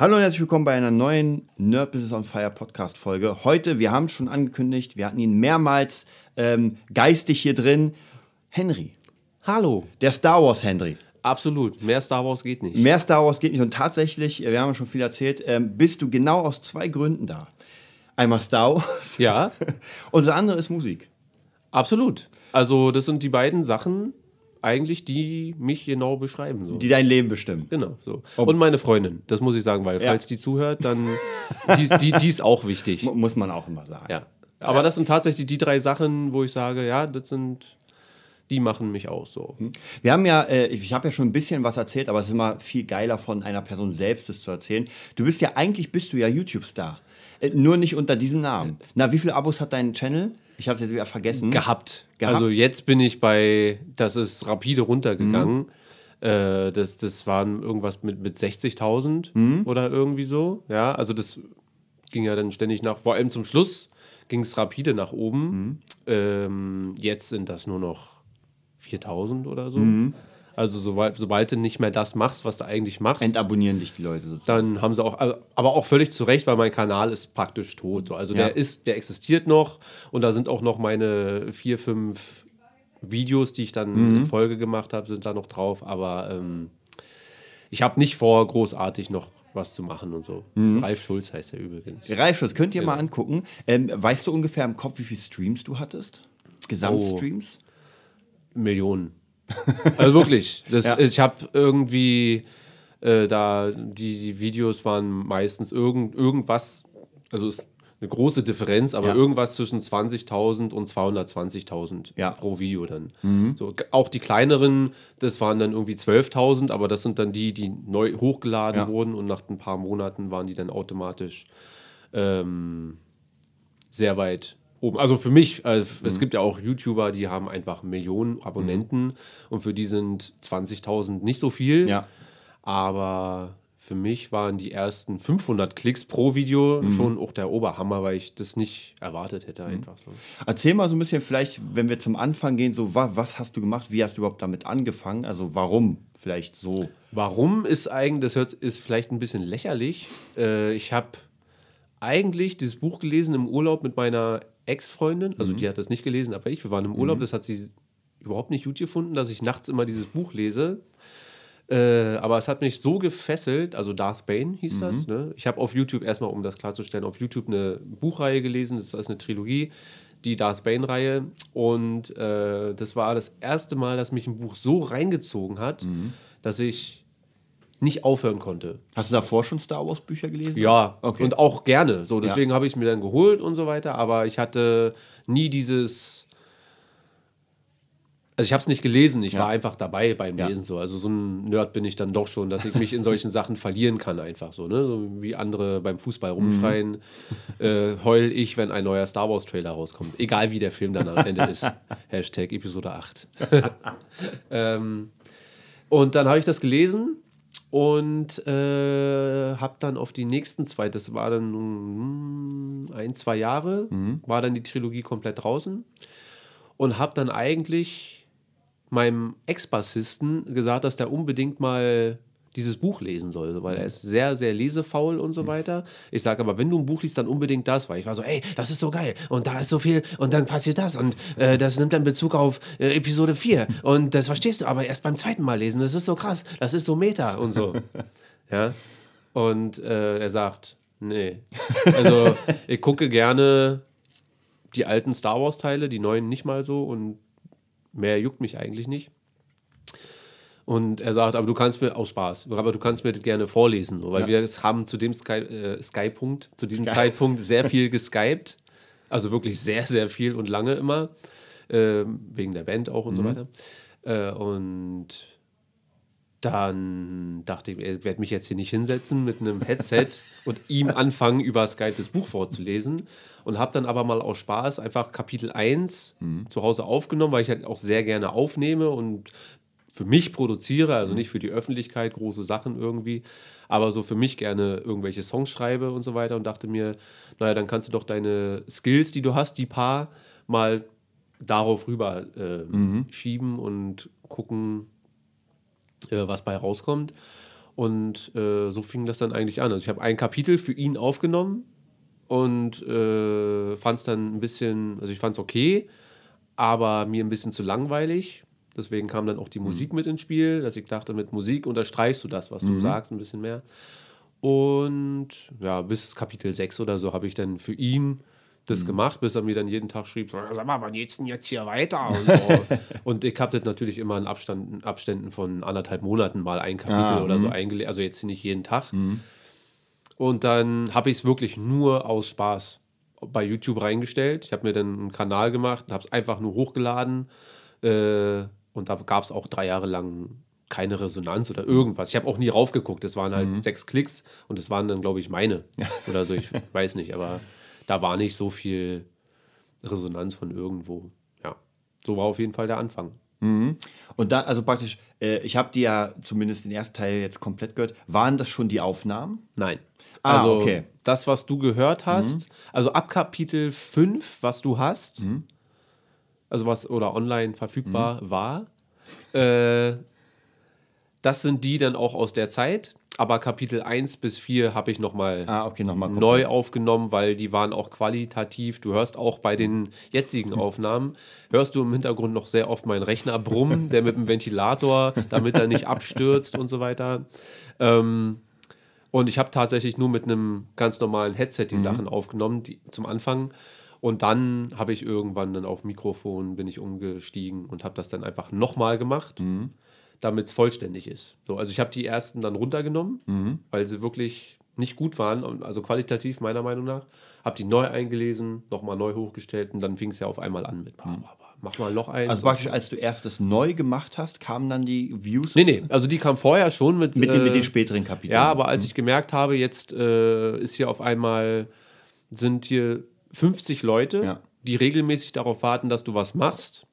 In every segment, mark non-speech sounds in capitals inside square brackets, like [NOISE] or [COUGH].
Hallo und herzlich willkommen bei einer neuen Nerd Business on Fire Podcast Folge. Heute, wir haben es schon angekündigt, wir hatten ihn mehrmals ähm, geistig hier drin. Henry. Hallo. Der Star Wars Henry. Absolut. Mehr Star Wars geht nicht. Mehr Star Wars geht nicht. Und tatsächlich, wir haben ja schon viel erzählt, ähm, bist du genau aus zwei Gründen da. Einmal Star Wars. Ja. [LAUGHS] und das andere ist Musik. Absolut. Also, das sind die beiden Sachen, eigentlich, die mich genau beschreiben. So. Die dein Leben bestimmen. Genau, so. Und meine Freundin, das muss ich sagen, weil Ja. falls die zuhört, dann [LAUGHS] die, die, die ist auch wichtig. Mu- Muss man auch immer sagen. Ja. Aber das sind tatsächlich die drei Sachen, wo ich sage, ja, das sind, die machen mich aus so. Wir haben ja, äh, ich habe ja schon ein bisschen was erzählt, aber es ist immer viel geiler von einer Person selbst das zu erzählen. Du bist ja, eigentlich bist du ja YouTube-Star. Äh, nur nicht unter diesem Namen. Na, wie viele Abos hat dein Channel? Ich habe es jetzt wieder vergessen. Gehabt. Gehabt? Also jetzt bin ich bei, das ist rapide runtergegangen. Äh, das, das waren irgendwas mit, mit 60.000 oder irgendwie so. Ja, also das ging ja dann ständig nach, vor allem zum Schluss ging es rapide nach oben. Ähm, jetzt sind das nur noch 4.000 oder so. Also sobald, sobald du nicht mehr das machst, was du eigentlich machst, Entabonnieren dich die Leute sozusagen. dann haben sie auch, also- aber auch völlig zu Recht, weil mein Kanal ist praktisch tot. So. Also Ja. der ist, der existiert noch und da sind auch noch meine vier, fünf Videos, die ich dann Mhm. in Folge gemacht habe, sind da noch drauf. Aber ähm, ich habe nicht vor, großartig noch was zu machen und so. Mhm. Ralf Schulz heißt er übrigens. Ralf Schulz, könnt ihr mal Genau. angucken. Ähm, weißt du ungefähr im Kopf, wie viele Streams du hattest? Gesamtstreams? Millionen. Also wirklich. Das, [LAUGHS] Ja. Ich habe irgendwie äh, da, die, die Videos waren meistens irgend, irgendwas, also ist eine große Differenz, aber Ja. irgendwas zwischen 20.000 und 220.000 Ja. pro Video dann. So, g- auch die kleineren, das waren dann irgendwie 12.000, aber das sind dann die, die neu hochgeladen wurden und nach ein paar Monaten waren die dann automatisch ähm, sehr weit oben. Also für mich, äh, es Mhm. gibt ja auch YouTuber, die haben einfach Millionen Abonnenten und für die sind 20.000 nicht so viel. Ja. Aber für mich waren die ersten 500 Klicks pro Video Mhm. schon auch der Oberhammer, weil ich das nicht erwartet hätte einfach so. Erzähl mal so ein bisschen, vielleicht, wenn wir zum Anfang gehen, so, wa was hast du gemacht? Wie hast du überhaupt damit angefangen? Also, warum vielleicht so? Warum ist eigentlich, das hört, ist vielleicht ein bisschen lächerlich. Äh, ich habe eigentlich dieses Buch gelesen im Urlaub mit meiner Ex-Freundin. Also die hat das nicht gelesen, aber ich. Wir waren im Urlaub, das hat sie überhaupt nicht gut gefunden, dass ich nachts immer dieses Buch lese. Äh, aber es hat mich so gefesselt, also Darth Bane hieß das. Ne? Ich habe auf YouTube, erstmal um das klarzustellen, auf YouTube eine Buchreihe gelesen, das ist eine Trilogie, die Darth Bane-Reihe. Und äh, das war das erste Mal, dass mich ein Buch so reingezogen hat, dass ich nicht aufhören konnte. Hast du davor schon Star Wars Bücher gelesen? Ja, Okay. und auch gerne. So, deswegen habe ich es mir dann geholt und so weiter, aber ich hatte nie dieses. Also ich habe es nicht gelesen, ich Ja. war einfach dabei beim Ja. Lesen so. Also so ein Nerd bin ich dann doch schon, dass ich mich in solchen [LAUGHS] Sachen verlieren kann einfach so, ne? So wie andere beim Fußball rumschreien, [LAUGHS] äh, heul ich, wenn ein neuer Star Wars Trailer rauskommt. Egal wie der Film dann am Ende ist. [LAUGHS] Hashtag Episode 8. ähm, und dann habe ich das gelesen und äh, habe dann auf die nächsten zwei, das war dann mm, ein, zwei Jahre, war dann die Trilogie komplett draußen und habe dann eigentlich meinem Ex-Bassisten gesagt, dass der unbedingt mal dieses Buch lesen soll, weil er ist sehr, sehr lesefaul und so weiter. Ich sage aber, wenn du ein Buch liest, dann unbedingt das, weil ich war so, ey, das ist so geil und da ist so viel und dann passiert das und äh, das nimmt dann Bezug auf äh, Episode 4 und das verstehst du aber erst beim zweiten Mal lesen, das ist so krass, das ist so Meta und so. [LAUGHS] ja, und äh, er sagt, nee, also ich gucke gerne die alten Star Wars Teile, die neuen nicht mal so und mehr juckt mich eigentlich nicht. Und er sagt, aber du kannst mir aus Spaß, aber du kannst mir das gerne vorlesen, weil Ja. wir es haben zu dem Sky, äh, Sky-Punkt, zu diesem Zeitpunkt [LAUGHS] sehr viel geskypt. Also wirklich sehr, sehr viel und lange immer. Ähm, wegen der Band auch und so weiter. Äh, und dann dachte ich, ich werde mich jetzt hier nicht hinsetzen mit einem Headset [LAUGHS] und ihm anfangen, über Skype das Buch vorzulesen. Und habe dann aber mal aus Spaß einfach Kapitel 1 zu Hause aufgenommen, weil ich halt auch sehr gerne aufnehme und für mich produziere, also nicht für die Öffentlichkeit große Sachen irgendwie, aber so für mich gerne irgendwelche Songs schreibe und so weiter und dachte mir, naja, dann kannst du doch deine Skills, die du hast, die paar, mal darauf rüber äh, schieben und gucken, äh, was bei rauskommt. Und äh, so fing das dann eigentlich an. Also ich habe ein Kapitel für ihn aufgenommen und äh, fand es dann ein bisschen, also ich fand es okay, aber mir ein bisschen zu langweilig. Deswegen kam dann auch die Musik mit ins Spiel, dass ich dachte, mit Musik unterstreichst du das, was du sagst, ein bisschen mehr. Und ja, bis Kapitel 6 oder so habe ich dann für ihn das gemacht, bis er mir dann jeden Tag schrieb, so, sag mal, wann geht's denn jetzt hier weiter? Und, so. [LAUGHS] und ich habe das natürlich immer in Abstand, Abständen von anderthalb Monaten mal ein Kapitel Ah, oder so eingelegt, also jetzt nicht jeden Tag. Und dann habe ich es wirklich nur aus Spaß bei YouTube reingestellt. Ich habe mir dann einen Kanal gemacht und habe es einfach nur hochgeladen. Äh, und da gab es auch drei Jahre lang keine Resonanz oder irgendwas. Ich habe auch nie raufgeguckt. Es waren halt sechs Klicks und es waren dann, glaube ich, meine oder so. Ich [LAUGHS] weiß nicht, aber da war nicht so viel Resonanz von irgendwo. Ja, so war auf jeden Fall der Anfang. Und dann, also praktisch, äh, ich habe die ja zumindest den ersten Teil jetzt komplett gehört. Waren das schon die Aufnahmen? Nein. Ah, also okay. das, was du gehört hast, also ab Kapitel 5, was du hast, also was oder online verfügbar war, äh, das sind die dann auch aus der Zeit. Aber Kapitel 1 bis 4 habe ich nochmal Ah, okay, nochmal neu aufgenommen, weil die waren auch qualitativ. Du hörst auch bei den jetzigen Aufnahmen, hörst du im Hintergrund noch sehr oft meinen Rechner brummen, der mit dem Ventilator, damit er nicht abstürzt und so weiter. Ähm, und ich habe tatsächlich nur mit einem ganz normalen Headset die Sachen aufgenommen, die, zum Anfang. Und dann habe ich irgendwann dann auf Mikrofon bin ich umgestiegen und habe das dann einfach nochmal gemacht, damit es vollständig ist. So, also ich habe die ersten dann runtergenommen, weil sie wirklich nicht gut waren, also qualitativ meiner Meinung nach. Habe die neu eingelesen, nochmal neu hochgestellt und dann fing es ja auf einmal an mit, bah, mach mal noch eins. Also praktisch, als du erst das neu gemacht hast, kamen dann die Views? nee, nee, also die kam vorher schon mit, Mit, den, mit äh, den späteren Kapiteln. Ja, aber als ich gemerkt habe, jetzt äh, ist hier auf einmal, sind hier 50 Leute, Ja. die regelmäßig darauf warten, dass du was machst.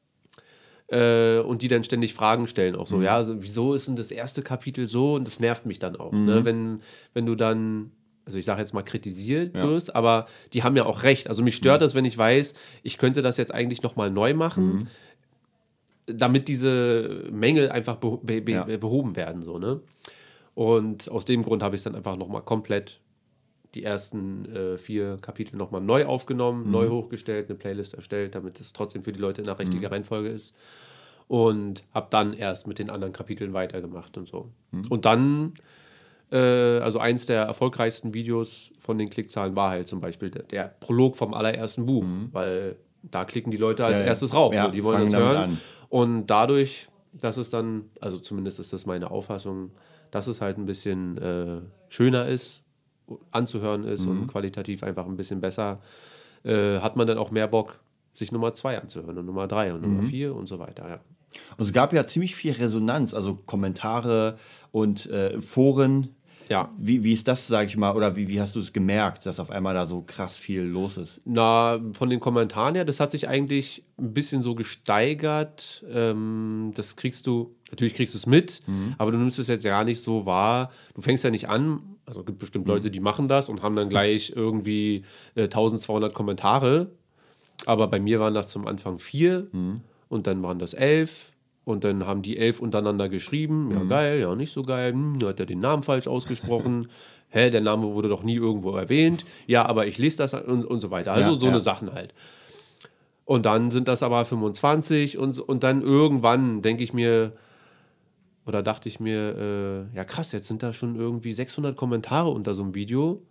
Äh, und die dann ständig Fragen stellen, auch Mhm. so, ja, also wieso ist denn das erste Kapitel so? Und das nervt mich dann auch. Mhm. Ne? Wenn, wenn du dann, also ich sage jetzt mal kritisiert Ja. Mhm. wirst, aber die haben ja auch recht. Also mich stört das, wenn ich weiß, ich könnte das jetzt eigentlich nochmal neu machen, damit diese Mängel einfach beho be be Ja. behoben werden. So, ne? Und aus dem Grund habe ich es dann einfach nochmal komplett die ersten äh, vier Kapitel nochmal neu aufgenommen, neu hochgestellt, eine Playlist erstellt, damit es trotzdem für die Leute in der richtigen Reihenfolge ist. Und habe dann erst mit den anderen Kapiteln weitergemacht und so. Und dann, äh, also eins der erfolgreichsten Videos von den Klickzahlen war halt zum Beispiel der, der Prolog vom allerersten Buch, weil da klicken die Leute als Ja, erstes rauf. Ja, so, die wollen das hören. an. Und dadurch, dass es dann, also zumindest ist das meine Auffassung, dass es halt ein bisschen äh, schöner ist, anzuhören ist Mhm. und qualitativ einfach ein bisschen besser, äh, hat man dann auch mehr Bock, sich Nummer zwei anzuhören und Nummer drei und Mhm. Nummer vier und so weiter. Ja. Und es gab ja ziemlich viel Resonanz, also Kommentare und äh, Foren. ja. Wie, wie ist das, sage ich mal, oder wie, wie hast du es gemerkt, dass auf einmal da so krass viel los ist? Na, von den Kommentaren her, das hat sich eigentlich ein bisschen so gesteigert. Ähm, das kriegst du, natürlich kriegst du es mit, aber du nimmst es jetzt gar nicht so wahr. Du fängst ja nicht an, also es gibt bestimmt Leute, die machen das und haben dann gleich irgendwie äh, 1200 Kommentare. Aber bei mir waren das zum Anfang vier und dann waren das elf. Und dann haben die elf untereinander geschrieben. Ja, geil, ja, nicht so geil. Hm, hat er den Namen falsch ausgesprochen. [LAUGHS] Hä, der Name wurde doch nie irgendwo erwähnt. Ja, aber ich lese das und, und so weiter. Also Ja, so ja. eine Sachen halt. Und dann sind das aber 25 und, und dann irgendwann denke ich mir, oder dachte ich mir, äh, ja krass, jetzt sind da schon irgendwie 600 Kommentare unter so einem Video.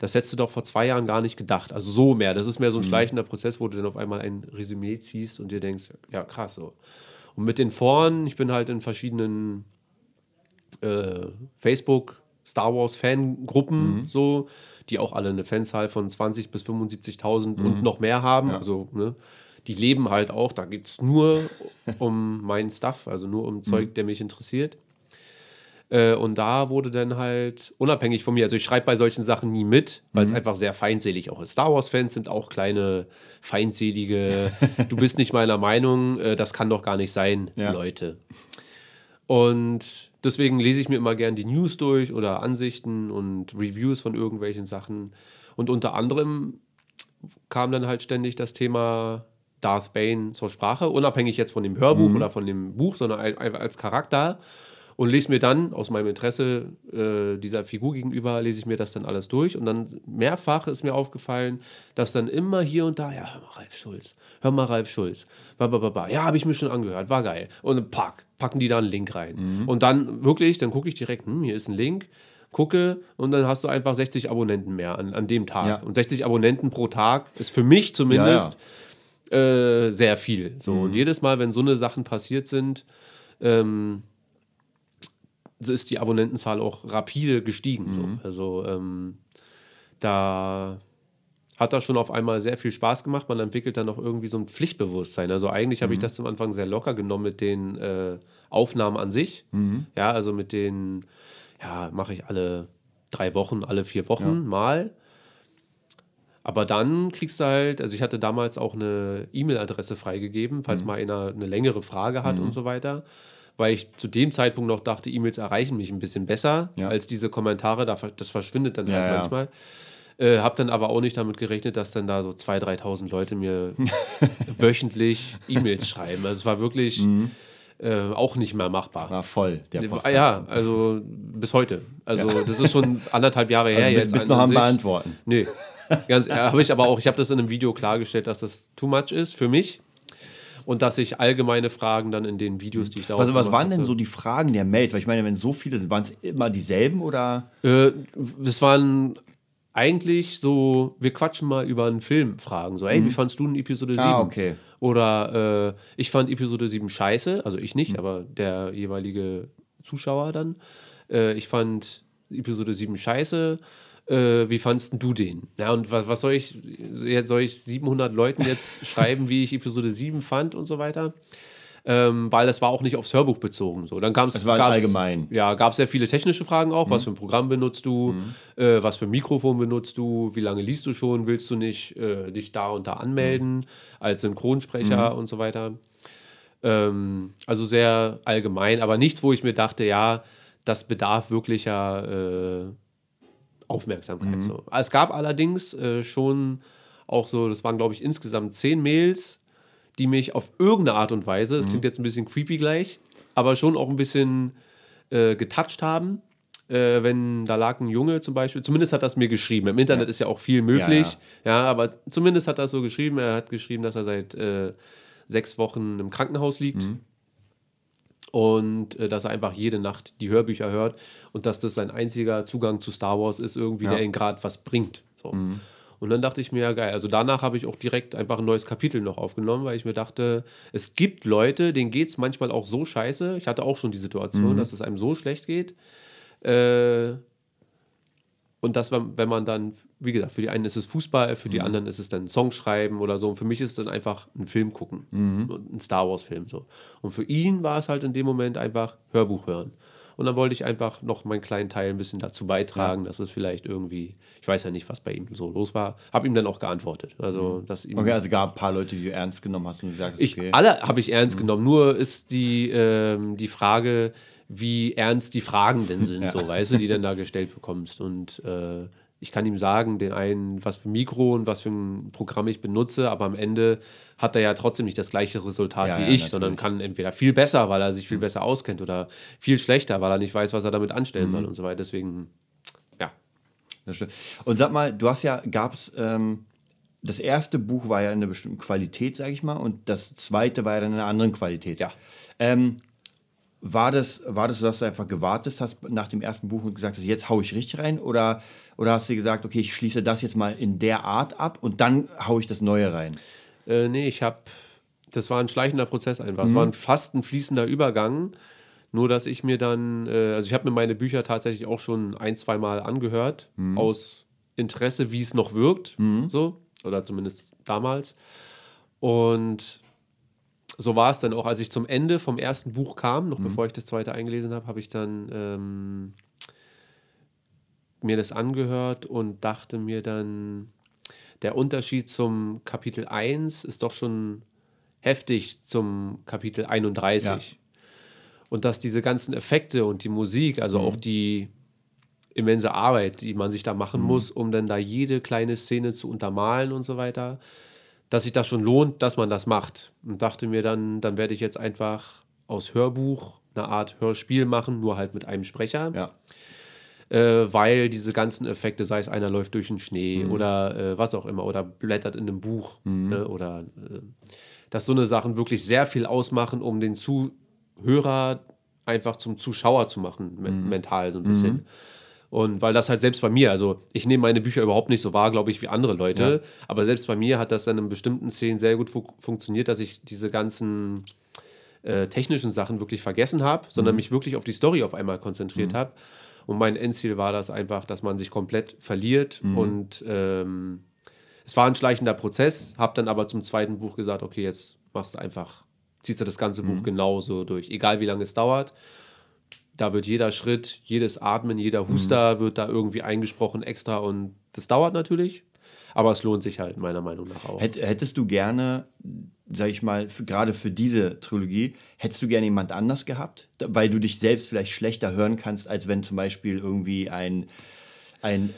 Das hättest du doch vor zwei Jahren gar nicht gedacht. Also so mehr. Das ist mehr so ein schleichender Prozess, wo du dann auf einmal ein Resümee ziehst und dir denkst, ja krass so. Und mit den Foren, ich bin halt in verschiedenen äh, Facebook Star Wars Fangruppen so, die auch alle eine Fanzahl von 20 bis 75.000 und noch mehr haben. Also ne, die leben halt auch. Da geht es nur um meinen Stuff, also nur um Zeug, der mich interessiert. Äh, und da wurde dann halt, unabhängig von mir, also ich schreibe bei solchen Sachen nie mit, weil es einfach sehr feindselig auch ist. Star Wars-Fans sind auch kleine, feindselige, [LAUGHS] du bist nicht meiner Meinung, äh, das kann doch gar nicht sein, Ja. Leute. Und deswegen lese ich mir immer gern die News durch oder Ansichten und Reviews von irgendwelchen Sachen. Und unter anderem kam dann halt ständig das Thema Darth Bane zur Sprache, unabhängig jetzt von dem Hörbuch oder von dem Buch, sondern einfach als Charakter. und lese mir dann aus meinem Interesse äh, dieser Figur gegenüber, lese ich mir das dann alles durch und dann mehrfach ist mir aufgefallen, dass dann immer hier und da, ja, hör mal Ralf Schulz, hör mal Ralf Schulz, ba, ba, ba, ba. ja, habe ich mir schon angehört, war geil. Und pack, packen die da einen Link rein. Mhm. Und dann wirklich, dann gucke ich direkt, hm, hier ist ein Link, gucke und dann hast du einfach 60 Abonnenten mehr an, an dem Tag. Ja. Und 60 Abonnenten pro Tag ist für mich zumindest Äh, sehr viel. So. Mhm. Und jedes Mal, wenn so eine Sachen passiert sind, ähm, ist die Abonnentenzahl auch rapide gestiegen. Mhm. So. Also ähm, da hat das schon auf einmal sehr viel Spaß gemacht. Man entwickelt dann auch irgendwie so ein Pflichtbewusstsein. Also eigentlich Mhm. habe ich das zum Anfang sehr locker genommen mit den äh, Aufnahmen an sich. Mhm. Ja, also mit den, ja, mache ich alle drei Wochen, alle vier Wochen mal. Aber dann kriegst du halt, also ich hatte damals auch eine E-Mail-Adresse freigegeben, falls Mhm. mal einer eine längere Frage hat und so weiter. Weil ich zu dem Zeitpunkt noch dachte, E-Mails erreichen mich ein bisschen besser Ja. als diese Kommentare. Das verschwindet dann Ja, halt ja. manchmal. Äh, hab dann aber auch nicht damit gerechnet, dass dann da so 2.000, 3.000 Leute mir [LAUGHS] wöchentlich E-Mails schreiben. Also es war wirklich Mhm. äh, auch nicht mehr machbar. War voll, der Podcast. Ja, also bis heute. Also das ist schon anderthalb Jahre [LAUGHS] her Also bist, jetzt. bist an- noch am. Beantworten. Nee, ganz habe ich aber auch, ich habe das in einem Video klargestellt, dass das too much ist für mich und dass ich allgemeine Fragen dann in den Videos, die ich da Also, was waren denn hatte- so die Fragen der Mails? Weil ich meine, wenn so viele sind, waren es immer dieselben oder? Äh, es waren eigentlich so, wir quatschen mal über einen Film, Fragen. So, ey, wie fandst du in Episode 7? Mhm. Ah, okay. Oder äh, ich fand Episode 7 scheiße, also ich Mhm. nicht, aber der jeweilige Zuschauer dann. Äh, ich fand Episode 7 scheiße. Äh, wie fandst denn du den? Ja, und was, was soll ich, jetzt soll ich 700 Leuten jetzt [LAUGHS] schreiben, wie ich Episode 7 fand und so weiter? Ähm, weil das war auch nicht aufs Hörbuch bezogen. So, dann gab's, Es allgemein. Ja, gab es sehr viele technische Fragen auch. Mhm. Was für ein Programm benutzt du? Äh, was für ein Mikrofon benutzt du? Wie lange liest du schon? Willst du nicht äh, dich da und da anmelden als Synchronsprecher Mhm. und so weiter? Ähm, also sehr allgemein, aber nichts, wo ich mir dachte, ja, das bedarf wirklicher äh, Aufmerksamkeit. Mhm. So. Es gab allerdings äh, schon auch so, das waren glaube ich insgesamt zehn Mails, die mich auf irgendeine Art und Weise, das klingt jetzt ein bisschen creepy gleich, aber schon auch ein bisschen äh, getoucht haben. Äh, wenn da lag ein Junge zum Beispiel, zumindest hat das mir geschrieben. Im Internet ist ja auch viel möglich, ja, aber zumindest hat er das so geschrieben. Er hat geschrieben, dass er seit äh, sechs Wochen im Krankenhaus liegt und äh, dass er einfach jede Nacht die Hörbücher hört und dass das sein einziger Zugang zu Star Wars ist, irgendwie, Ja. der ihm gerade was bringt. So. Und dann dachte ich mir, ja geil, also danach habe ich auch direkt einfach ein neues Kapitel noch aufgenommen, weil ich mir dachte, es gibt Leute, denen geht es manchmal auch so scheiße. Ich hatte auch schon die Situation, dass es einem so schlecht geht. Äh, und das, wenn wenn man dann, wie gesagt, für die einen ist es Fußball, für die anderen ist es dann Song schreiben oder so. Und für mich ist es dann einfach ein Film gucken. Und Ein Star Wars-Film so. Und für ihn war es halt in dem Moment einfach Hörbuch hören. Und dann wollte ich einfach noch meinen kleinen Teil ein bisschen dazu beitragen, dass es vielleicht irgendwie, ich weiß ja nicht, was bei ihm so los war, habe ihm dann auch geantwortet. Also, dass ihm Okay, also gab ein paar Leute, die du ernst genommen hast und gesagt hast, ich, okay. Alle habe ich ernst genommen. Nur ist die, ähm, die Frage, wie ernst die Fragen denn sind, so, weißt du, die dann da gestellt bekommst. Und äh, ich kann ihm sagen, den einen, was für ein Mikro und was für ein Programm ich benutze, aber am Ende hat er ja trotzdem nicht das gleiche Resultat Ja, wie ja, ich, natürlich. sondern kann entweder viel besser, weil er sich viel besser auskennt oder viel schlechter, weil er nicht weiß, was er damit anstellen soll und so weiter. Deswegen, ja. Das stimmt. Und sag mal, du hast ja, gab es, ähm, das erste Buch war ja in einer bestimmten Qualität, sag ich mal, und das zweite war ja dann in einer anderen Qualität. Ja. Ähm, war das, war das so, dass du einfach gewartet hast nach dem ersten Buch und gesagt hast, jetzt hau ich richtig rein? Oder, oder hast du gesagt, okay, ich schließe das jetzt mal in der Art ab und dann hau ich das Neue rein? Äh, nee, ich habe, das war ein schleichender Prozess einfach. Es war ein, fast ein fließender Übergang. Nur, dass ich mir dann, äh, also ich habe mir meine Bücher tatsächlich auch schon ein, zwei Mal angehört, aus Interesse, wie es noch wirkt, so, oder zumindest damals. Und so war es dann auch, als ich zum Ende vom ersten Buch kam, noch bevor ich das zweite eingelesen habe, habe ich dann ähm, mir das angehört und dachte mir dann, der Unterschied zum Kapitel 1 ist doch schon heftig zum Kapitel 31. Ja. Und dass diese ganzen Effekte und die Musik, also auch die immense Arbeit, die man sich da machen muss, um dann da jede kleine Szene zu untermalen und so weiter, dass sich das schon lohnt, dass man das macht. Und dachte mir dann, dann werde ich jetzt einfach aus Hörbuch eine Art Hörspiel machen, nur halt mit einem Sprecher. Ja. Äh, weil diese ganzen Effekte, sei es einer läuft durch den Schnee Mhm. oder äh, was auch immer, oder blättert in einem Buch, ne, oder äh, dass so eine Sachen wirklich sehr viel ausmachen, um den Zuhörer einfach zum Zuschauer zu machen, me- Mhm. mental so ein bisschen. Und weil das halt selbst bei mir, also ich nehme meine Bücher überhaupt nicht so wahr, glaube ich, wie andere Leute, aber selbst bei mir hat das dann in bestimmten Szenen sehr gut fu funktioniert, dass ich diese ganzen äh, technischen Sachen wirklich vergessen habe, sondern mich wirklich auf die Story auf einmal konzentriert habe. Und mein Endziel war das einfach, dass man sich komplett verliert und ähm, es war ein schleichender Prozess, habe dann aber zum zweiten Buch gesagt, okay, jetzt machst du einfach, ziehst du das ganze Buch genauso durch, egal wie lange es dauert. Da wird jeder Schritt, jedes Atmen, jeder Huster wird da irgendwie eingesprochen extra und das dauert natürlich, aber es lohnt sich halt meiner Meinung nach auch. Hätt, hättest du gerne, sag ich mal, für, gerade für diese Trilogie, hättest du gerne jemand anders gehabt? Weil du dich selbst vielleicht schlechter hören kannst, als wenn zum Beispiel irgendwie ein, ein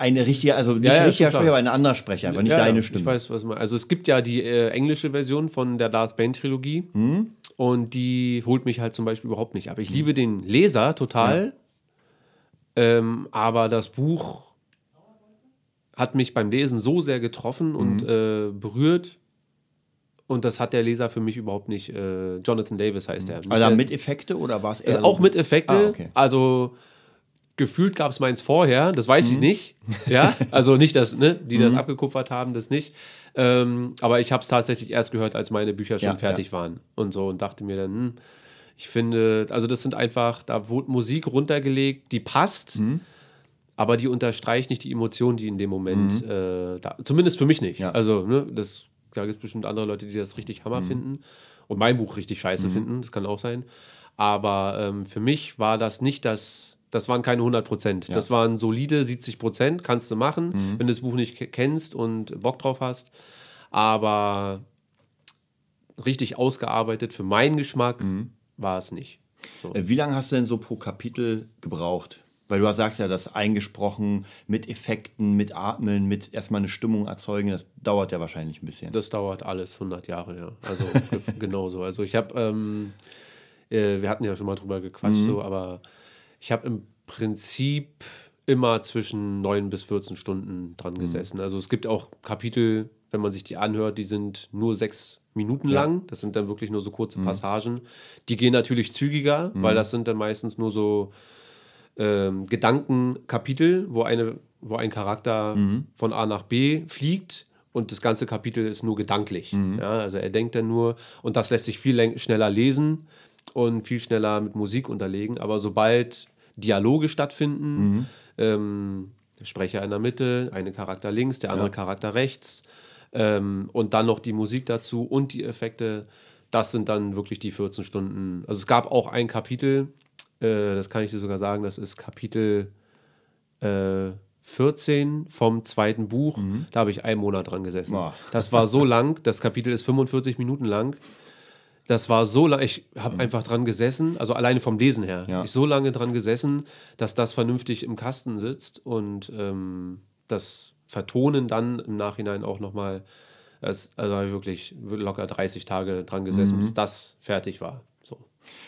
eine richtige, also nicht Ja, ja, richtiger. Sprecher, aber ein anderer Sprecher, aber nicht Ja, deine Ich Stimme. weiß, was man. Also es gibt ja die äh, englische Version von der Darth Bane Trilogie Hm? und die holt mich halt zum Beispiel überhaupt nicht ab. Ich liebe den Leser total, ähm, aber das Buch hat mich beim Lesen so sehr getroffen und Hm. äh, berührt. Und das hat der Leser für mich überhaupt nicht. Äh, Jonathan Davis heißt er. Nicht Also mit Effekte oder war es eher also auch so- mit Effekte. Ah, okay. Also gefühlt gab es meins vorher, das weiß ich Mhm. nicht. Ja, [LAUGHS] also nicht, dass, ne, die das abgekupfert haben, das nicht. Ähm, aber ich habe es tatsächlich erst gehört, als meine Bücher schon Ja, fertig waren und so und dachte mir dann, hm, ich finde, also das sind einfach, da wurde Musik runtergelegt, die passt. Mhm. Aber die unterstreicht nicht die Emotionen, die in dem Moment, äh, da, zumindest für mich nicht. Mhm. Ja. Also, ne, das, da gibt es bestimmt andere Leute, die das richtig Mhm. Hammer finden und mein Buch richtig scheiße finden. Das kann auch sein. Aber ähm, für mich war das nicht das, das waren keine 100 Prozent. Das waren solide 70 Prozent, kannst du machen, Mhm. wenn du das Buch nicht ke- kennst und Bock drauf hast. Aber richtig ausgearbeitet für meinen Geschmack Mhm. war es nicht. So. Äh, Wie lange hast du denn so pro Kapitel gebraucht? Weil du sagst ja, das eingesprochen mit Effekten, mit Atmen, mit erstmal eine Stimmung erzeugen, das dauert ja wahrscheinlich ein bisschen. Das dauert alles 100 Jahre, ja. Also [LAUGHS] ge- genauso. Also ich habe, ähm, äh, wir hatten ja schon mal drüber gequatscht, so, aber ich habe im Prinzip immer zwischen 9 bis 14 Stunden dran gesessen. Also es gibt auch Kapitel, wenn man sich die anhört, die sind nur sechs Minuten lang. Das sind dann wirklich nur so kurze Passagen. Die gehen natürlich zügiger, weil das sind dann meistens nur so ähm, Gedankenkapitel, wo, eine, wo ein Charakter von A nach B fliegt und das ganze Kapitel ist nur gedanklich. Ja, also er denkt dann nur und das lässt sich viel schneller lesen und viel schneller mit Musik unterlegen. Aber sobald Dialoge stattfinden, ähm, der Sprecher in der Mitte, eine Charakter links, der andere Charakter rechts ähm, und dann noch die Musik dazu und die Effekte, das sind dann wirklich die 14 Stunden. Also es gab auch ein Kapitel, äh, das kann ich dir sogar sagen, das ist Kapitel äh, 14 vom zweiten Buch. Da habe ich einen Monat dran gesessen. Boah. Das war so lang, das Kapitel ist 45 Minuten lang. Das war so lang, ich habe einfach dran gesessen, also alleine vom Lesen her, Ja. ich so lange dran gesessen, dass das vernünftig im Kasten sitzt und ähm, das Vertonen dann im Nachhinein auch nochmal, also wirklich locker 30 Tage dran gesessen, bis das fertig war. So.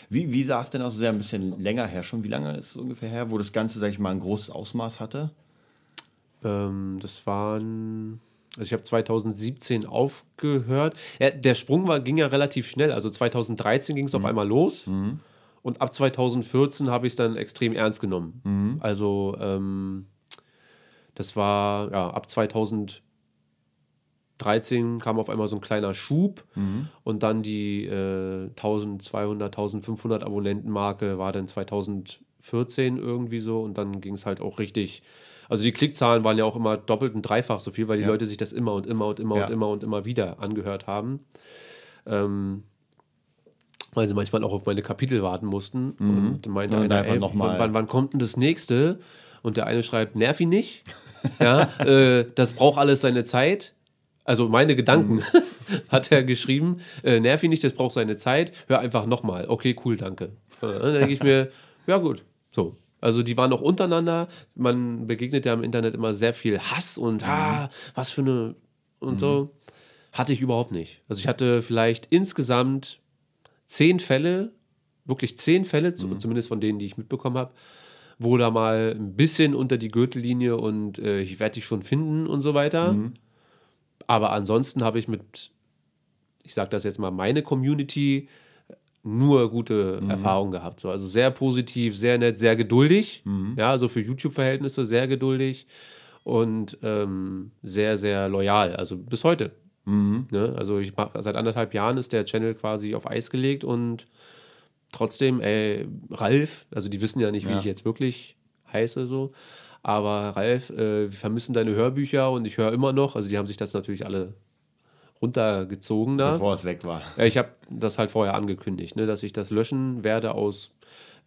Wie, wie sah es denn aus? Das ist ja ein bisschen länger her schon. Wie lange ist es ungefähr her, wo das Ganze, sag ich mal, ein großes Ausmaß hatte? Ähm, das waren. Also ich habe 2017 aufgehört. Ja, der Sprung war, ging ja relativ schnell. Also 2013 ging es auf einmal los. Und ab 2014 habe ich es dann extrem ernst genommen. Also ähm, das war, ja, ab 2013 kam auf einmal so ein kleiner Schub. Und dann die äh, 1200, 1500 Abonnentenmarke war dann 2014 irgendwie so. Und dann ging es halt auch richtig. Also die Klickzahlen waren ja auch immer doppelt und dreifach so viel, weil die Ja. Leute sich das immer und immer und immer Ja. und immer und immer wieder angehört haben. Ähm, weil sie manchmal auch auf meine Kapitel warten mussten. Und meinte Und einer, ey, noch mal- wann, wann, wann kommt denn das nächste? Und der eine schreibt, nerv ihn nicht. [LAUGHS] ja, äh, das braucht alles seine Zeit. Also meine Gedanken [LAUGHS] hat er geschrieben. Äh, nerv ihn nicht, das braucht seine Zeit. Hör einfach nochmal. Okay, cool, danke. Äh, dann denke ich mir, ja gut, so. Also die waren auch untereinander. Man begegnet ja im Internet immer sehr viel Hass und ah, was für eine und so. Hatte ich überhaupt nicht. Also ich hatte vielleicht insgesamt zehn Fälle, wirklich zehn Fälle, zu- zumindest von denen, die ich mitbekommen habe, wo da mal ein bisschen unter die Gürtellinie und äh, ich werde dich schon finden und so weiter. Aber ansonsten habe ich mit, ich sage das jetzt mal, meine Community nur gute Erfahrungen gehabt. So. Also sehr positiv, sehr nett, sehr geduldig. Ja, also für YouTube-Verhältnisse sehr geduldig und ähm, sehr, sehr loyal. Also bis heute. Ne? Also ich mach, seit anderthalb Jahren ist der Channel quasi auf Eis gelegt und trotzdem, ey, Ralf, also die wissen ja nicht, wie Ja. ich jetzt wirklich heiße so. Aber Ralf, äh, wir vermissen deine Hörbücher und ich höre immer noch. Also die haben sich das natürlich alle runtergezogen da. Bevor es weg war. Ja, ich habe das halt vorher angekündigt, ne, dass ich das löschen werde aus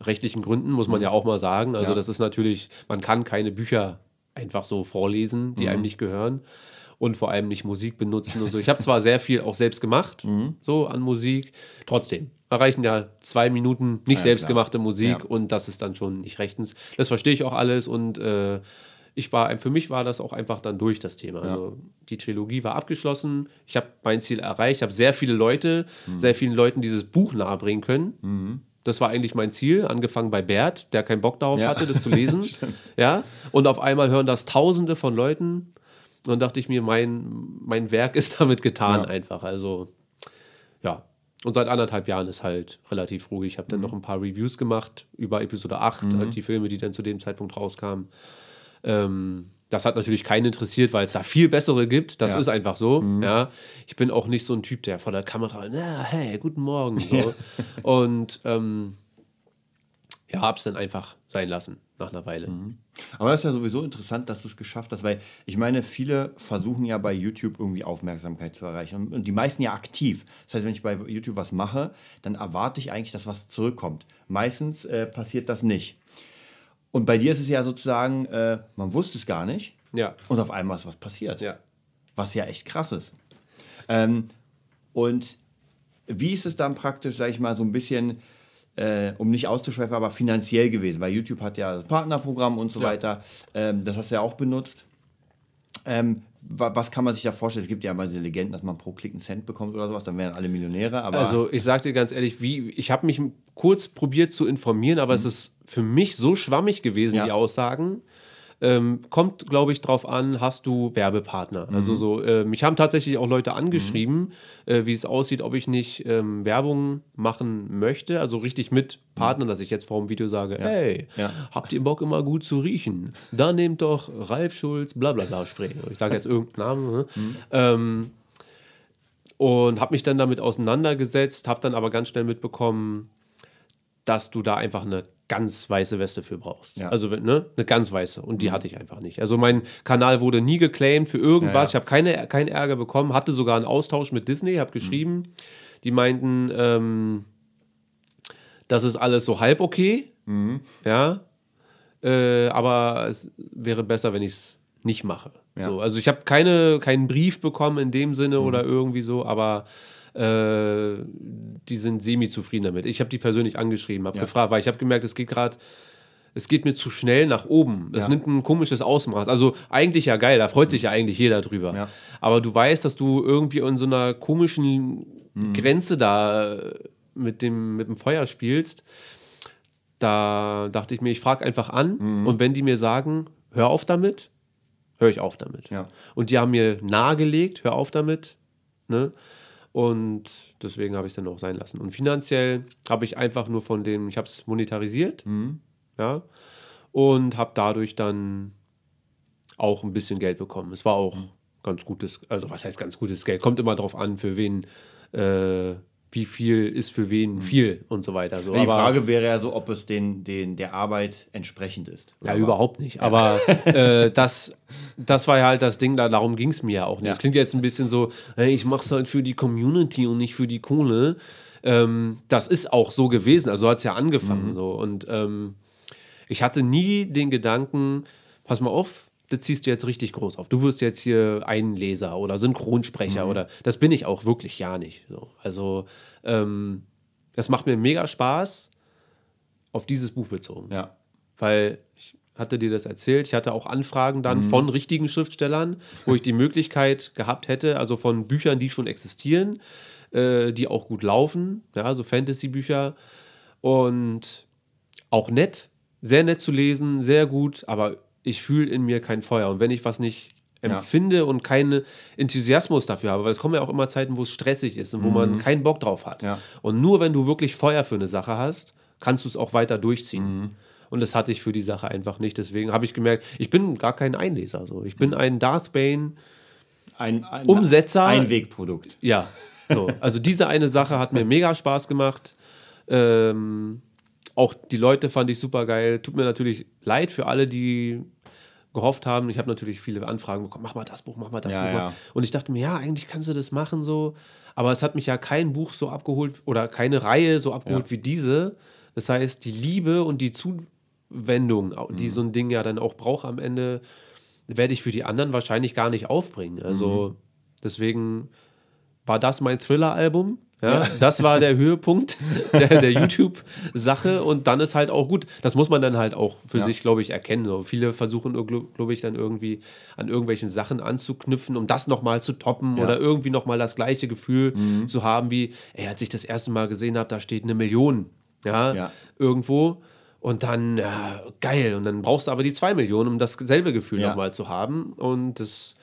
rechtlichen Gründen, muss man ja auch mal sagen. Also Ja. das ist natürlich, man kann keine Bücher einfach so vorlesen, die einem nicht gehören und vor allem nicht Musik benutzen und so. Ich habe zwar sehr viel auch selbst gemacht, so an Musik, trotzdem erreichen ja zwei Minuten nicht Ja, selbstgemachte Musik Ja. und das ist dann schon nicht rechtens. Das verstehe ich auch alles und äh, ich war, für mich war das auch einfach dann durch das Thema. Also die Trilogie war abgeschlossen. Ich habe mein Ziel erreicht. Ich habe sehr viele Leute, sehr vielen Leuten dieses Buch nahebringen können. Das war eigentlich mein Ziel, angefangen bei Bert, der keinen Bock darauf Ja. hatte, das zu lesen. [LAUGHS] ja, und auf einmal hören das Tausende von Leuten. Und dann dachte ich mir, mein, mein Werk ist damit getan Ja. einfach. Also, ja. Und seit anderthalb Jahren ist halt relativ ruhig. Ich habe Mhm. dann noch ein paar Reviews gemacht über Episode 8, halt die Filme, die dann zu dem Zeitpunkt rauskamen. Ähm, das hat natürlich keinen interessiert, weil es da viel bessere gibt. Das Ja. Mhm. ist einfach so. Ja. Ich bin auch nicht so ein Typ, der vor der Kamera, na, hey, guten Morgen. So. [LAUGHS] Und ähm, ja, hab's dann einfach sein lassen nach einer Weile. Aber das ist ja sowieso interessant, dass du es geschafft hast, weil ich meine, viele versuchen ja bei YouTube irgendwie Aufmerksamkeit zu erreichen und, und die meisten ja aktiv. Das heißt, wenn ich bei YouTube was mache, dann erwarte ich eigentlich, dass was zurückkommt. Meistens äh, passiert das nicht. Und bei dir ist es ja sozusagen, äh, man wusste es gar nicht Ja. und auf einmal ist was passiert. Ja. Was ja echt krass ist. Ähm, und wie ist es dann praktisch, sag ich mal, so ein bisschen, äh, um nicht auszuschweifen, aber finanziell gewesen? Weil YouTube hat ja das Partnerprogramm und so Ja. weiter. Ähm, das hast du ja auch benutzt. Ähm, was kann man sich da vorstellen? Es gibt ja immer diese Legenden, dass man pro Klick einen Cent bekommt oder sowas, dann wären alle Millionäre. Aber Also ich sag dir ganz ehrlich, wie ich habe mich kurz probiert zu informieren, aber es ist für mich so schwammig gewesen, Mhm. Ja. die Aussagen. Ähm, kommt, glaube ich, drauf an, hast du Werbepartner? Also Mhm. so, äh, mich haben tatsächlich auch Leute angeschrieben, äh, wie es aussieht, ob ich nicht ähm, Werbung machen möchte, also richtig mit Partnern, dass ich jetzt vor dem Video sage, hey, Mhm. Ja. habt ihr Bock immer gut zu riechen? Dann nehmt doch Ralf Schulz, bla bla bla Spray. Ich sage jetzt irgendeinen Namen. Ne? Mhm. Ähm, und habe mich dann damit auseinandergesetzt, habe dann aber ganz schnell mitbekommen, dass du da einfach eine ganz weiße Weste für brauchst. Ja. Also ne, eine ganz weiße und die hatte ich einfach nicht. Also mein Kanal wurde nie geclaimed für irgendwas. Ja, ja. Ich habe keine keinen Ärger bekommen, hatte sogar einen Austausch mit Disney, habe geschrieben, die meinten, ähm, das ist alles so halb okay, ja, äh, aber es wäre besser, wenn ich es nicht mache. So, also ich habe keine, keinen Brief bekommen in dem Sinne oder irgendwie so, aber äh, die sind semi-zufrieden damit. Ich habe die persönlich angeschrieben, habe Ja. gefragt, weil ich habe gemerkt, es geht gerade, es geht mir zu schnell nach oben. Es Ja. nimmt ein komisches Ausmaß. Also eigentlich ja geil, da freut sich ja eigentlich jeder drüber. Ja. Aber du weißt, dass du irgendwie in so einer komischen Mhm. Grenze da mit dem, mit dem Feuer spielst. Da dachte ich mir, ich frage einfach an Mhm. und wenn die mir sagen, hör auf damit, höre ich auf damit. Ja. Und die haben mir nahegelegt, hör auf damit. Ne? Und deswegen habe ich es dann auch sein lassen. Und finanziell habe ich einfach nur von dem, ich habe es monetarisiert, ja, und habe dadurch dann auch ein bisschen Geld bekommen. Es war auch ganz gutes, also was heißt ganz gutes Geld? Kommt immer drauf an, für wen, äh, wie viel ist für wen viel und so weiter. So. die Aber- Frage wäre ja so, ob es den, den, der Arbeit entsprechend ist. Ja, Aber- überhaupt nicht. Aber äh, das, das war ja halt das Ding, da, darum ging es mir ja auch nicht. Ja. Es klingt jetzt ein bisschen so, hey, ich mache es halt für die Community und nicht für die Kohle. Ähm, das ist auch so gewesen, also hat es ja angefangen. So. Und ähm, ich hatte nie den Gedanken, pass mal auf, das ziehst du jetzt richtig groß auf. Du wirst jetzt hier Einleser oder Synchronsprecher oder das bin ich auch wirklich ja nicht. So. Also ähm, das macht mir mega Spaß auf dieses Buch bezogen Ja. weil ich hatte dir das erzählt, ich hatte auch Anfragen dann von richtigen Schriftstellern, wo ich die Möglichkeit gehabt hätte, also von Büchern, die schon existieren, äh, die auch gut laufen, ja, so Fantasy-Bücher. und auch nett, sehr nett zu lesen, sehr gut, aber ich fühle in mir kein Feuer. Und wenn ich was nicht empfinde ja. und keinen Enthusiasmus dafür habe, weil es kommen ja auch immer Zeiten, wo es stressig ist und wo mhm. man keinen Bock drauf hat. Ja. Und nur wenn du wirklich Feuer für eine Sache hast, kannst du es auch weiter durchziehen. Mhm. Und das hatte ich für die Sache einfach nicht. Deswegen habe ich gemerkt, ich bin gar kein Einleser. So. Ich bin ein Darth Bane ein, ein Umsetzer. Einwegprodukt. Ja, so. Also diese eine Sache hat mir mega Spaß gemacht. Ähm, auch die Leute fand ich super geil. Tut mir natürlich leid für alle, die gehofft haben. Ich habe natürlich viele Anfragen bekommen, mach mal das Buch, mach mal das ja, Buch. Ja. Und ich dachte mir, ja, eigentlich kannst du das machen so. Aber es hat mich ja kein Buch so abgeholt oder keine Reihe so abgeholt ja. wie diese. Das heißt, die Liebe und die Zuwendung, die mhm. so ein Ding ja dann auch braucht am Ende, werde ich für die anderen wahrscheinlich gar nicht aufbringen. Also mhm. deswegen war das mein Thriller-Album. Ja, ja, Das war der Höhepunkt der, der YouTube-Sache und dann ist halt auch gut. Das muss man dann halt auch für ja. sich, glaube ich, erkennen. So, viele versuchen, glaube ich, dann irgendwie an irgendwelchen Sachen anzuknüpfen, um das nochmal zu toppen ja. oder irgendwie nochmal das gleiche Gefühl mhm. zu haben wie, ey, als ich das erste Mal gesehen habe, da steht eine Million ja, irgendwo. Und dann, ja, geil. Und dann brauchst du aber die zwei Millionen, um dasselbe Gefühl ja. nochmal zu haben. Und das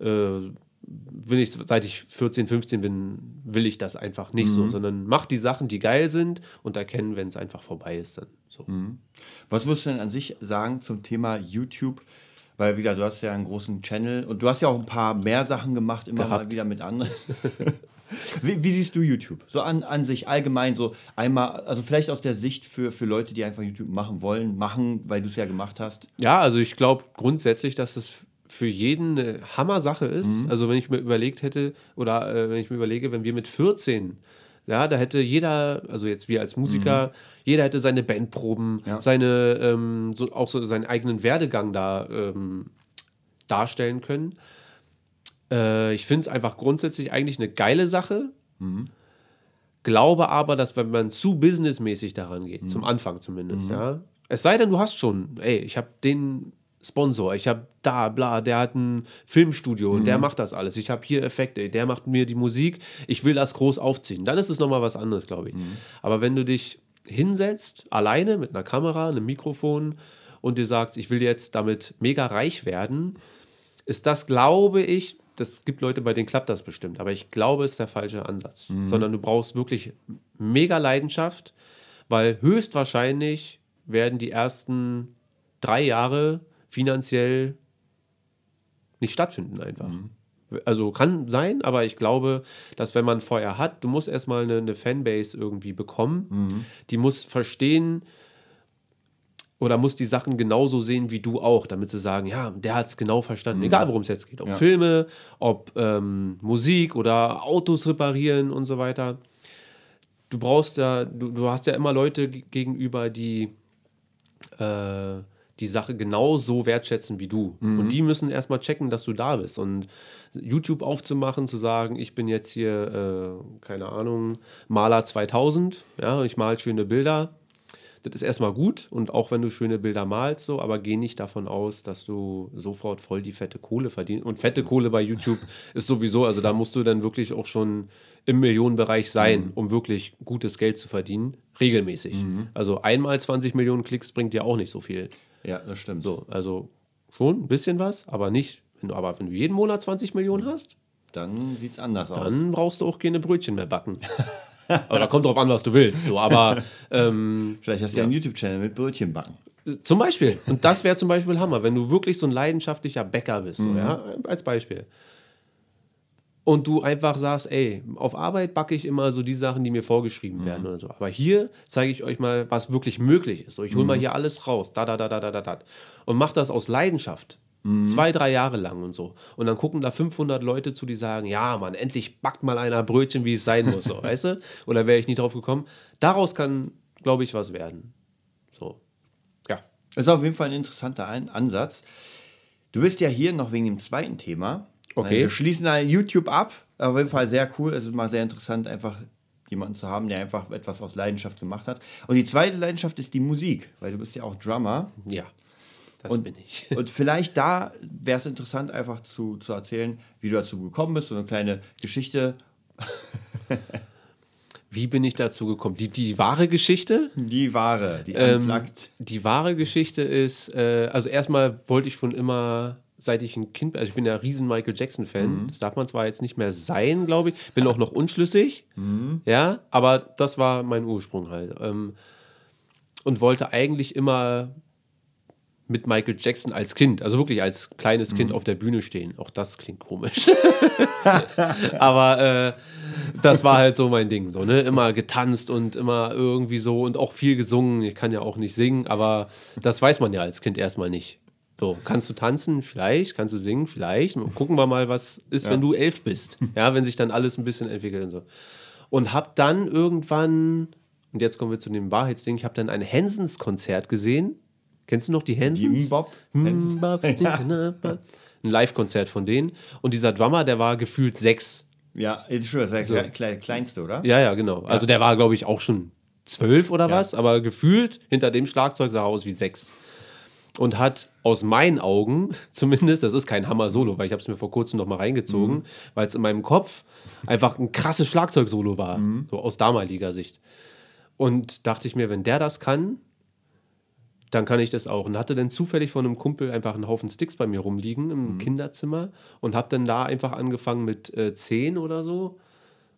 äh, bin ich, seit ich 14, 15 bin, will ich das einfach nicht mhm. so, sondern mach die Sachen, die geil sind und erkennen, wenn es einfach vorbei ist. Dann so. Mhm. Was würdest du denn an sich sagen zum Thema YouTube? Weil, wie gesagt, du hast ja einen großen Channel und du hast ja auch ein paar mehr Sachen gemacht, immer Gehabt. mal wieder mit anderen. [LAUGHS] wie, wie, siehst du YouTube? So an, an sich allgemein, so einmal, also vielleicht aus der Sicht für, für Leute, die einfach YouTube machen wollen, machen, weil du es ja gemacht hast. Ja, also ich glaube grundsätzlich, dass es für jeden eine Hammer-Sache ist. Mhm. Also wenn ich mir überlegt hätte, oder äh, wenn ich mir überlege, wenn wir mit 14, ja, da hätte jeder, also jetzt wir als Musiker, mhm. jeder hätte seine Bandproben, ja. seine, ähm, so, auch so seinen eigenen Werdegang da ähm, darstellen können. Äh, ich finde es einfach grundsätzlich eigentlich eine geile Sache. Mhm. Glaube aber, dass wenn man zu businessmäßig daran geht, mhm. zum Anfang zumindest, mhm. ja, es sei denn, du hast schon, ey, ich habe den Sponsor, ich habe da, bla, der hat ein Filmstudio und der mhm. macht das alles. Ich habe hier Effekte, der macht mir die Musik, ich will das groß aufziehen. Dann ist es nochmal was anderes, glaube ich. Mhm. Aber wenn du dich hinsetzt, alleine mit einer Kamera, einem Mikrofon und dir sagst, ich will jetzt damit mega reich werden, ist das, glaube ich, das gibt Leute, bei denen klappt das bestimmt, aber ich glaube, es ist der falsche Ansatz. Mhm. Sondern du brauchst wirklich mega Leidenschaft, weil höchstwahrscheinlich werden die ersten drei Jahre finanziell nicht stattfinden einfach. Mhm. Also kann sein, aber ich glaube, dass wenn man Feuer hat, du musst erstmal eine, eine Fanbase irgendwie bekommen, mhm. die muss verstehen oder muss die Sachen genauso sehen wie du auch, damit sie sagen, ja, der hat es genau verstanden, mhm. egal worum es jetzt geht, ob ja. Filme, ob ähm, Musik oder Autos reparieren und so weiter. Du brauchst ja, du, du hast ja immer Leute gegenüber, die äh, die Sache genauso wertschätzen wie du. Mhm. Und die müssen erstmal checken, dass du da bist. Und YouTube aufzumachen, zu sagen, ich bin jetzt hier, äh, keine Ahnung, Maler 2000, ja, ich male schöne Bilder. Das ist erstmal gut und auch wenn du schöne Bilder malst, so, aber geh nicht davon aus, dass du sofort voll die fette Kohle verdienst. Und fette Kohle bei YouTube [LAUGHS] ist sowieso, also da musst du dann wirklich auch schon im Millionenbereich sein, mhm. um wirklich gutes Geld zu verdienen, regelmäßig. Mhm. Also einmal 20 Millionen Klicks bringt dir auch nicht so viel. Ja, das stimmt. So, also schon ein bisschen was, aber nicht, wenn du, aber wenn du jeden Monat 20 Millionen hast, dann sieht es anders dann aus. Dann brauchst du auch keine Brötchen mehr backen. [LAUGHS] aber da kommt drauf an, was du willst. So, aber [LAUGHS] ähm, vielleicht hast du ja einen YouTube-Channel mit Brötchen backen. Zum Beispiel. Und das wäre zum Beispiel Hammer, wenn du wirklich so ein leidenschaftlicher Bäcker bist. Mhm. So, ja? Als Beispiel und du einfach sagst, ey, auf Arbeit backe ich immer so die Sachen, die mir vorgeschrieben mhm. werden oder so. Aber hier zeige ich euch mal, was wirklich möglich ist. So, ich hole mal mhm. hier alles raus, da, da, da, da, da, da, da. Und mach das aus Leidenschaft. Mhm. Zwei, drei Jahre lang und so. Und dann gucken da 500 Leute zu, die sagen, ja, Mann, endlich backt mal einer Brötchen, wie es sein muss, so, [LAUGHS] weißt du? Oder wäre ich nicht drauf gekommen. Daraus kann, glaube ich, was werden. So, ja. Das ist auf jeden Fall ein interessanter Ansatz. Du bist ja hier noch wegen dem zweiten Thema. Okay. Wir schließen da YouTube ab. Auf jeden Fall sehr cool. Es ist mal sehr interessant, einfach jemanden zu haben, der einfach etwas aus Leidenschaft gemacht hat. Und die zweite Leidenschaft ist die Musik, weil du bist ja auch Drummer. Ja, das und, bin ich. [LAUGHS] und vielleicht da wäre es interessant, einfach zu, zu erzählen, wie du dazu gekommen bist, so eine kleine Geschichte. [LAUGHS] wie bin ich dazu gekommen? Die, die wahre Geschichte? Die wahre, die Ähm, unplugged. die wahre Geschichte ist, äh, also erstmal wollte ich schon immer, seit ich ein Kind bin, also ich bin ja riesen Michael Jackson-Fan. Das darf man zwar jetzt nicht mehr sein, glaube ich. Bin auch noch unschlüssig. Ja, aber das war mein Ursprung halt. Ähm, und wollte eigentlich immer mit Michael Jackson als Kind, also wirklich als kleines Kind auf der Bühne stehen. Auch das klingt komisch. [LAUGHS] Aber äh, das war halt so mein Ding, so, ne? Immer getanzt und immer irgendwie so und auch viel gesungen. Ich kann ja auch nicht singen, aber das weiß man ja als Kind erstmal nicht. So, kannst du tanzen? Vielleicht. Kannst du singen? Vielleicht. Gucken wir mal, was ist, wenn du elf bist. Ja, wenn sich dann alles ein bisschen entwickelt und so. Und hab dann irgendwann, und jetzt kommen wir zu dem Wahrheitsding, ich habe dann ein Hensons-Konzert gesehen. Kennst du noch die Die Hensons? Mbop. Mbop, Ein Live-Konzert von denen. Und dieser Drummer, der war gefühlt sechs. Ja, schon das war der Kle- kleinste, oder? Ja, ja, genau. Also der war, glaube ich, auch schon zwölf oder was, aber gefühlt hinter dem Schlagzeug sah er aus wie sechs. Und hat aus meinen Augen, [LAUGHS] zumindest, das ist kein Hammer-Solo, weil ich habe es mir vor kurzem noch mal reingezogen, weil es in meinem Kopf einfach ein krasses Schlagzeug-Solo war, so aus damaliger Sicht. Und dachte ich mir, wenn der das kann, dann kann ich das auch. Und hatte dann zufällig von einem Kumpel einfach einen Haufen Sticks bei mir rumliegen im Kinderzimmer und habe dann da einfach angefangen mit äh, 10 oder so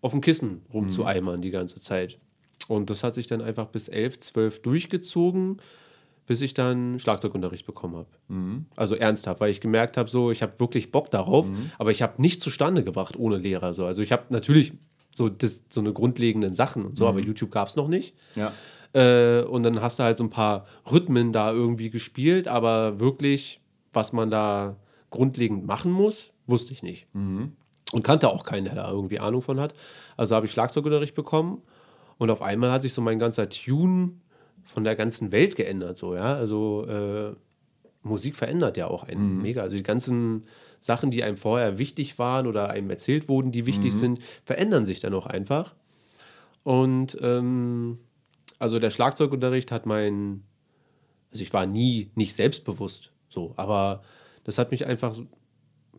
auf dem Kissen rumzueimern die ganze Zeit. Und das hat sich dann einfach bis 11, 12 durchgezogen, bis ich dann Schlagzeugunterricht bekommen habe. Also ernsthaft, weil ich gemerkt habe, so, ich habe wirklich Bock darauf, aber ich habe nichts zustande gebracht ohne Lehrer. So. Also ich habe natürlich so, das, so eine grundlegenden Sachen und so, aber YouTube gab es noch nicht. Ja. Äh, und dann hast du halt so ein paar Rhythmen da irgendwie gespielt, aber wirklich, was man da grundlegend machen muss, wusste ich nicht. Und kannte auch keinen, der da irgendwie Ahnung von hat. Also habe ich Schlagzeugunterricht bekommen und auf einmal hat sich so mein ganzer Tune von der ganzen Welt geändert. So, ja? Also äh, Musik verändert ja auch einen mega. Also die ganzen Sachen, die einem vorher wichtig waren oder einem erzählt wurden, die wichtig sind, verändern sich dann auch einfach. Und ähm, also der Schlagzeugunterricht hat mein, also ich war nie nicht selbstbewusst so, aber das hat mich einfach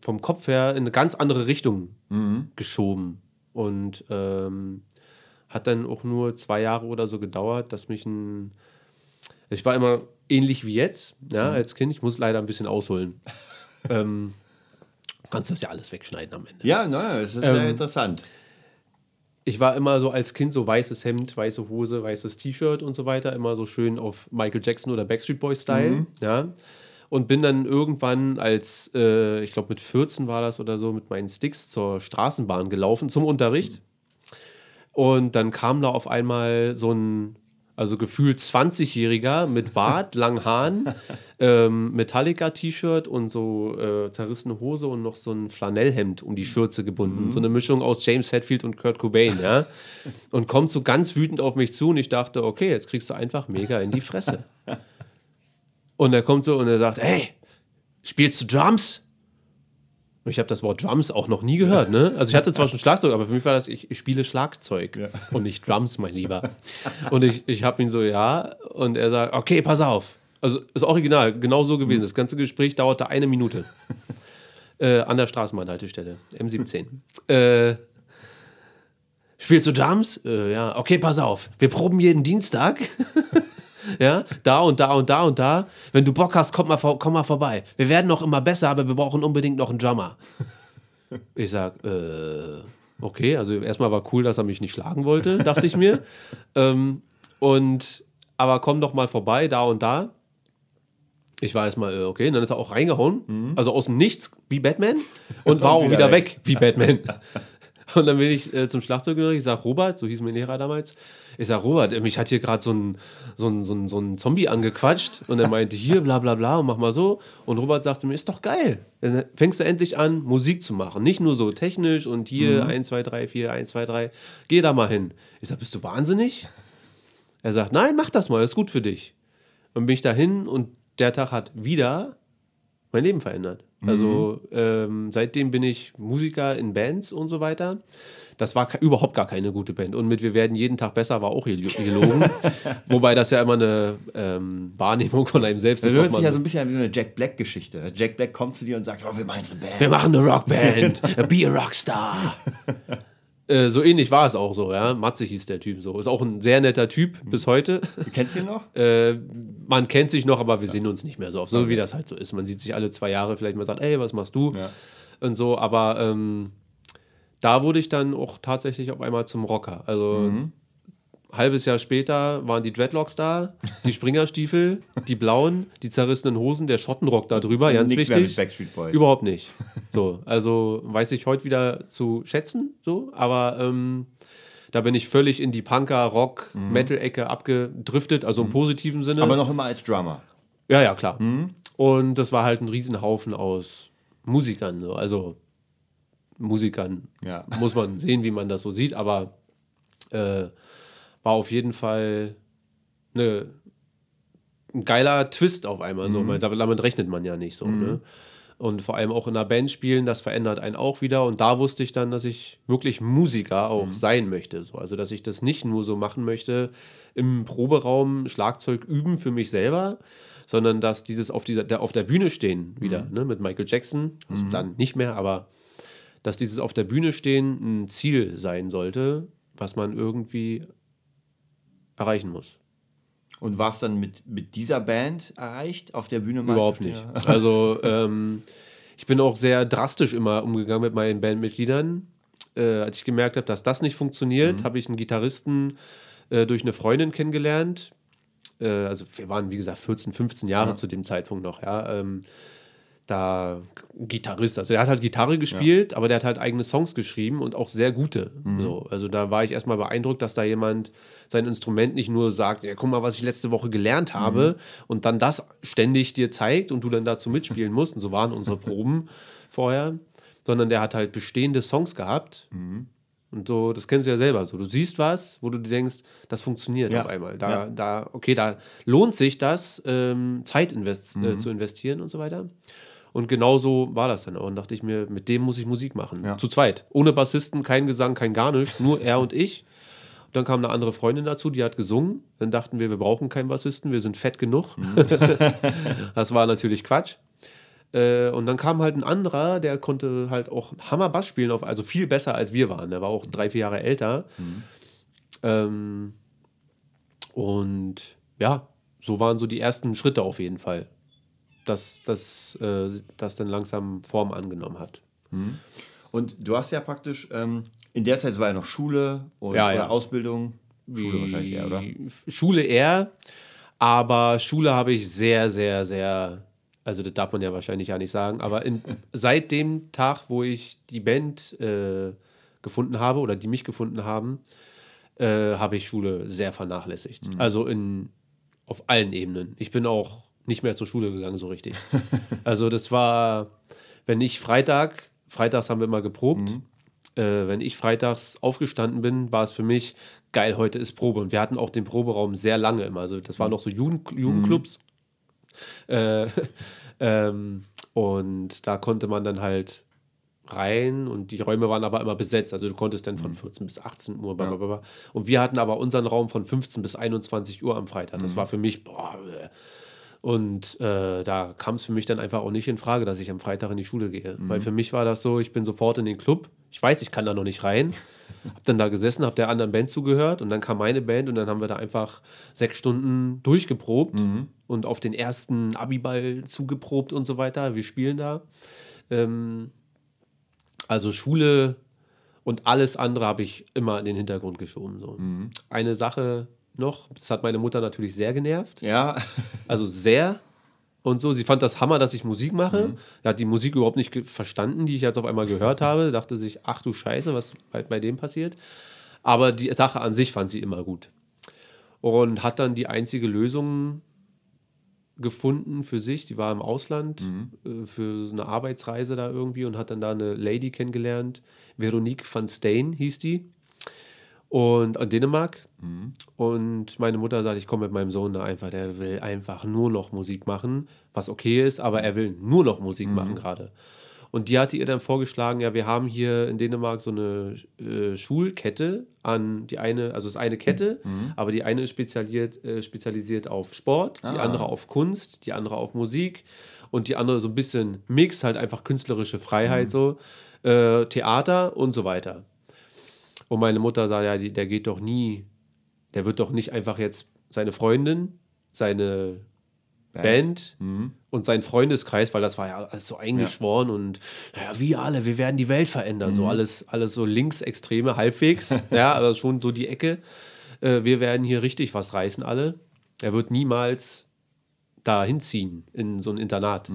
vom Kopf her in eine ganz andere Richtung geschoben und ähm, hat dann auch nur zwei Jahre oder so gedauert, dass mich ein, ich war immer ähnlich wie jetzt, ja, als Kind. Ich muss leider ein bisschen ausholen. [LAUGHS] ähm, kannst das ja alles wegschneiden am Ende. Ja, naja, das ist sehr interessant. ich war immer so als Kind so weißes Hemd, weiße Hose, weißes T-Shirt und so weiter, immer so schön auf Michael Jackson oder Backstreet Boys Style, ja. Und bin dann irgendwann als, äh, ich glaube mit 14 war das oder so, mit meinen Sticks zur Straßenbahn gelaufen zum Unterricht. Und dann kam da auf einmal so ein, also gefühlt 20-Jähriger mit Bart, [LAUGHS] langen Haaren, ähm, Metallica-T-Shirt und so äh, zerrissene Hose und noch so ein Flanellhemd um die Schürze gebunden. So eine Mischung aus James Hetfield und Kurt Cobain, ja. Und kommt so ganz wütend auf mich zu und ich dachte, okay, jetzt kriegst du einfach mega in die Fresse. [LAUGHS] Und er kommt so und er sagt, hey, spielst du Drums? Und ich habe das Wort Drums auch noch nie gehört, ne? Also ich hatte zwar [LAUGHS] schon Schlagzeug, aber für mich war das, ich, ich spiele Schlagzeug und nicht Drums, mein Lieber. Und ich, ich habe ihn so, ja, und er sagt, okay, pass auf. Also ist original, genau so gewesen. Das ganze Gespräch dauerte eine Minute. [LAUGHS] Äh, an der Straßenbahnhaltestelle, M17. Äh, spielst du Drums? Äh, ja, okay, pass auf. Wir proben jeden Dienstag. [LAUGHS] Ja, da und da und da und da. Wenn du Bock hast, komm mal, vor- komm mal vorbei. Wir werden noch immer besser, aber wir brauchen unbedingt noch einen Drummer. [LAUGHS] Ich sag, äh, okay, also erstmal war cool, dass er mich nicht schlagen wollte, dachte ich mir. [LAUGHS] ähm, und, aber komm doch mal vorbei, da und da. Ich war erstmal, äh, okay, und dann ist er auch reingehauen, also aus dem Nichts, wie Batman, [LAUGHS] und war auch wieder wieder weg, wie Batman. Und dann bin ich äh, zum Schlagzeug gegangen. Ich sag, Robert, so hieß mein Lehrer damals. Ich sag, Robert, mich hat hier gerade so ein, so, ein, so, ein, so ein Zombie angequatscht. Und er meinte, hier, bla bla bla, und mach mal so. Und Robert sagte mir, ist doch geil. Dann fängst du endlich an, Musik zu machen. Nicht nur so technisch und hier 1, 2, 3, 4, 1, 2, 3. Geh da mal hin. Ich sag, bist du wahnsinnig? Er sagt, nein, mach das mal, ist gut für dich. Und bin ich dahin und der Tag hat wieder mein Leben verändert. Also ähm, seitdem bin ich Musiker in Bands und so weiter. Das war überhaupt gar keine gute Band. Und mit Wir werden jeden Tag besser war auch gel- gelogen. [LAUGHS] Wobei das ja immer eine ähm, Wahrnehmung von einem selbst Das ist. ob hört sich ja so- ein bisschen an wie so eine Jack Black-Geschichte. Jack Black kommt zu dir und sagt, oh, wir meinen eine Band. [LAUGHS] wir machen eine Rockband, [LAUGHS] be a Rockstar. Äh, so ähnlich war es auch so, ja. Matze hieß der Typ so. Ist auch ein sehr netter Typ Mhm. bis heute. Du kennst ihn noch? [LAUGHS] Äh, man kennt sich noch, aber wir sehen uns nicht mehr so oft. So wie das halt so ist. Man sieht sich alle zwei Jahre vielleicht mal sagt, ey, was machst du? Ja. Und so, aber ähm, da wurde ich dann auch tatsächlich auf einmal zum Rocker. Also Mhm. Halbes Jahr später waren die Dreadlocks da, die Springerstiefel, die blauen, die zerrissenen Hosen, der Schottenrock da drüber, ganz Nichts mehr mit wichtig. Backstreet Boys. Überhaupt nicht. So, also weiß ich heute wieder zu schätzen, so, aber ähm, da bin ich völlig in die Punker, Rock, Metal-Ecke abgedriftet, also im positiven Sinne. Mhm. Aber noch immer als Drummer. Ja, ja, klar. Und das war halt ein Riesenhaufen aus Musikern. So. Also Musikern Ja. muss man sehen, wie man das so sieht, aber äh, war auf jeden Fall eine, ein geiler Twist auf einmal. So. Man- Damit rechnet man ja nicht so. Ne? Und vor allem auch in einer Band spielen, das verändert einen auch wieder. Und da wusste ich dann, dass ich wirklich Musiker auch sein möchte. So. Also, dass ich das nicht nur so machen möchte, im Proberaum Schlagzeug üben für mich selber, sondern dass dieses auf, dieser, der, auf der Bühne stehen wieder, ne, mit Michael Jackson, also dann nicht mehr, aber dass dieses auf der Bühne stehen ein Ziel sein sollte, was man irgendwie erreichen muss. Und war es dann mit, mit dieser Band erreicht, auf der Bühne mal Überhaupt nicht. Also [LAUGHS] ähm, ich bin auch sehr drastisch immer umgegangen mit meinen Bandmitgliedern. Äh, als ich gemerkt habe, dass das nicht funktioniert, habe ich einen Gitarristen äh, durch eine Freundin kennengelernt. Äh, also wir waren, wie gesagt, 14, 15 Jahre zu dem Zeitpunkt noch, ja. Ähm, da Gitarrist, also der hat halt Gitarre gespielt, aber der hat halt eigene Songs geschrieben und auch sehr gute. So, also da war ich erstmal beeindruckt, dass da jemand sein Instrument nicht nur sagt, ja, guck mal, was ich letzte Woche gelernt habe und dann das ständig dir zeigt und du dann dazu mitspielen musst. Und so waren unsere Proben [LAUGHS] vorher, sondern der hat halt bestehende Songs gehabt. Und so, das kennst du ja selber so. Du siehst was, wo du dir denkst, das funktioniert Ja. auf einmal. Da, Ja. da, okay, da lohnt sich das, ähm, Zeit invest Mhm. äh, zu investieren und so weiter. Und genau so war das dann auch. Und dachte ich mir, mit dem muss ich Musik machen. Ja. Zu zweit. Ohne Bassisten, kein Gesang, kein gar nichts, nur er und ich. Und dann kam eine andere Freundin dazu, die hat gesungen. Dann dachten wir, wir brauchen keinen Bassisten, wir sind fett genug. Mhm. [LAUGHS] das war natürlich Quatsch. Äh, und dann kam halt ein anderer, der konnte halt auch Hammer Bass spielen, also viel besser als wir waren. Der war auch drei, vier Jahre älter. Ähm, und ja, so waren so die ersten Schritte auf jeden Fall, dass das äh, das dann langsam Form angenommen hat. Und du hast ja praktisch, ähm, in der Zeit war ja noch Schule und Ja, oder ja. Ausbildung. Schule wahrscheinlich eher, oder? Schule eher, aber Schule habe ich sehr, sehr, sehr, also das darf man ja wahrscheinlich ja nicht sagen, aber in, [LAUGHS] seit dem Tag, wo ich die Band äh, gefunden habe oder die mich gefunden haben, äh, habe ich Schule sehr vernachlässigt. Also in, auf allen Ebenen. Ich bin auch nicht mehr zur Schule gegangen, so richtig. [LAUGHS] also das war, wenn ich Freitag, freitags haben wir immer geprobt, äh, wenn ich freitags aufgestanden bin, war es für mich geil, heute ist Probe. Und wir hatten auch den Proberaum sehr lange immer. Also das waren noch so Jugend Jugendclubs. Äh, [LAUGHS] ähm, und da konnte man dann halt rein und die Räume waren aber immer besetzt. Also du konntest dann von 14 bis 18 Uhr. blablabla. Und wir hatten aber unseren Raum von 15 bis 21 Uhr am Freitag. Das war für mich, boah, äh. Und äh, da kam es für mich dann einfach auch nicht in Frage, dass ich am Freitag in die Schule gehe. Weil für mich war das so, ich bin sofort in den Club. Ich weiß, ich kann da noch nicht rein. [LAUGHS] Hab dann da gesessen, hab der anderen Band zugehört und dann kam meine Band und dann haben wir da einfach sechs Stunden durchgeprobt und auf den ersten Abiball zugeprobt und so weiter. Wir spielen da. Ähm, also Schule und alles andere habe ich immer in den Hintergrund geschoben. So. Eine Sache noch, das hat meine Mutter natürlich sehr genervt. Ja, Also sehr. Und so, sie fand das Hammer, dass ich Musik mache. Er hat die Musik überhaupt nicht verstanden, die ich jetzt auf einmal gehört habe. Dachte sich, ach du Scheiße, was bei, bei dem passiert. Aber die Sache an sich fand sie immer gut. Und hat dann die einzige Lösung gefunden für sich. Die war im Ausland äh, für so eine Arbeitsreise da irgendwie und hat dann da eine Lady kennengelernt. Veronique van Steen hieß die. Und in Dänemark. Und meine Mutter sagt, ich komme mit meinem Sohn da einfach, der will einfach nur noch Musik machen, was okay ist, aber er will nur noch Musik machen gerade. Und die hatte ihr dann vorgeschlagen, ja, wir haben hier in Dänemark so eine äh, Schulkette an die eine, also es ist eine Kette, aber die eine ist spezialisiert, äh, spezialisiert auf Sport, die andere auf Kunst, die andere auf Musik und die andere so ein bisschen Mix, halt einfach künstlerische Freiheit so, äh, Theater und so weiter. Und meine Mutter sagt, ja, der geht doch nie, der wird doch nicht einfach jetzt seine Freundin, seine Band, und sein Freundeskreis, weil das war ja alles so eingeschworen und ja, wir alle, wir werden die Welt verändern. So alles, alles so linksextreme, halbwegs, [LAUGHS] ja, aber schon so die Ecke. Äh, wir werden hier richtig was reißen, alle. Er wird niemals da hinziehen in so ein Internat.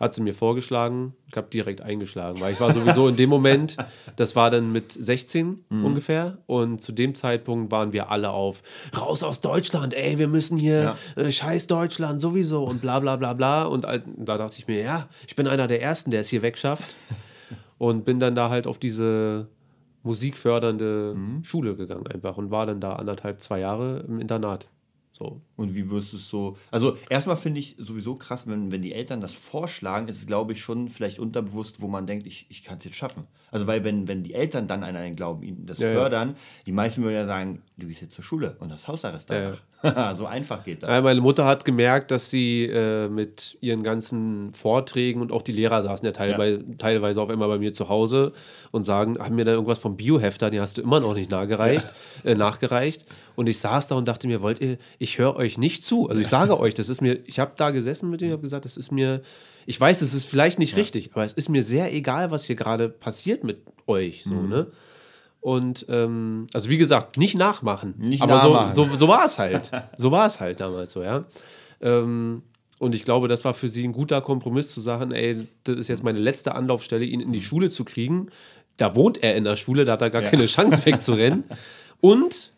Hat sie mir vorgeschlagen, ich habe direkt eingeschlagen, weil ich war sowieso in dem Moment, das war dann mit 16 ungefähr. Und zu dem Zeitpunkt waren wir alle auf raus aus Deutschland, ey, wir müssen hier äh, scheiß Deutschland sowieso und bla bla bla bla. Und all- da dachte ich mir, ja, ich bin einer der Ersten, der es hier wegschafft. Und bin dann da halt auf diese musikfördernde Schule gegangen einfach und war dann da anderthalb, zwei Jahre im Internat. So. Und wie wirst du es so. Also, erstmal finde ich sowieso krass, wenn, wenn die Eltern das vorschlagen, ist es, glaube ich, schon vielleicht unterbewusst, wo man denkt, ich, ich kann es jetzt schaffen. Also, weil, wenn, wenn die Eltern dann an einen glauben, ihnen das Ja, ja. fördern, die meisten würden ja sagen, du gehst jetzt zur Schule und das Hausarrest Ja, danach. [LAUGHS] so einfach geht das. Ja, meine Mutter hat gemerkt, dass sie äh, mit ihren ganzen Vorträgen und auch die Lehrer saßen ja teilweise, teilweise auf einmal bei mir zu Hause und sagen, haben mir da irgendwas vom Biohefter, den hast du immer noch nicht nachgereicht, äh, nachgereicht. Und ich saß da und dachte mir, wollt ihr, ich höre euch nicht zu. Also ich sage euch, das ist mir, ich habe da gesessen mit denen, habe gesagt, das ist mir, ich weiß, es ist vielleicht nicht richtig, aber es ist mir sehr egal, was hier gerade passiert mit euch. So, Mhm. ne? Und ähm, also wie gesagt, nicht nachmachen. Nicht aber nachmachen. so, so, so war es halt. So war es halt damals so, ja. Ähm, und ich glaube, das war für sie ein guter Kompromiss zu sagen, ey, das ist jetzt meine letzte Anlaufstelle, ihn in die Schule zu kriegen. Da wohnt er in der Schule, da hat er gar Ja. keine Chance wegzurennen. [LAUGHS] Und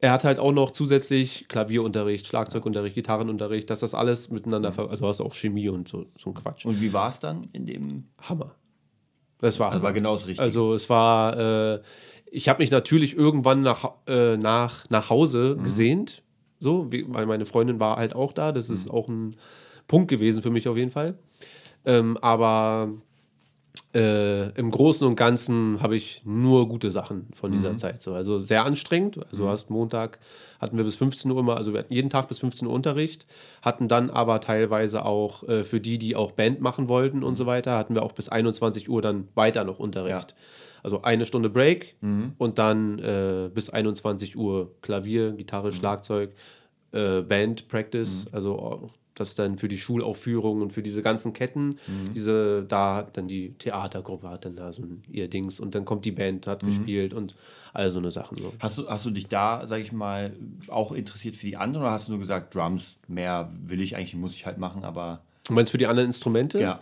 er hat halt auch noch zusätzlich Klavierunterricht, Schlagzeugunterricht, Gitarrenunterricht, dass das alles miteinander, ver also hast auch Chemie und so, so ein Quatsch. Und wie war es dann in dem. Hammer. Das war, Also war genau das Richtige. Also es war, äh, ich habe mich natürlich irgendwann nach, äh, nach, nach Hause gesehnt, so, wie, weil meine Freundin war halt auch da. Das ist auch ein Punkt gewesen für mich auf jeden Fall. Ähm, aber äh, im Großen und Ganzen habe ich nur gute Sachen von dieser Zeit. So. Also sehr anstrengend. Also du hast Montag hatten wir bis 15 Uhr immer, also wir hatten jeden Tag bis 15 Uhr Unterricht, hatten dann aber teilweise auch äh, für die, die auch Band machen wollten und so weiter, hatten wir auch bis 21 Uhr dann weiter noch Unterricht. Also eine Stunde Break und dann äh, bis 21 Uhr Klavier, Gitarre, Schlagzeug, äh, Band Practice, also auch das dann für die Schulaufführungen und für diese ganzen Ketten, diese, da hat dann die Theatergruppe hat dann da so ein, ihr Dings und dann kommt die Band, hat gespielt und all so eine Sachen so. Hast du, hast du dich da, sag ich mal, auch interessiert für die anderen oder hast du nur gesagt, Drums, mehr will ich eigentlich, muss ich halt machen, aber. Du meinst für die anderen Instrumente? Ja.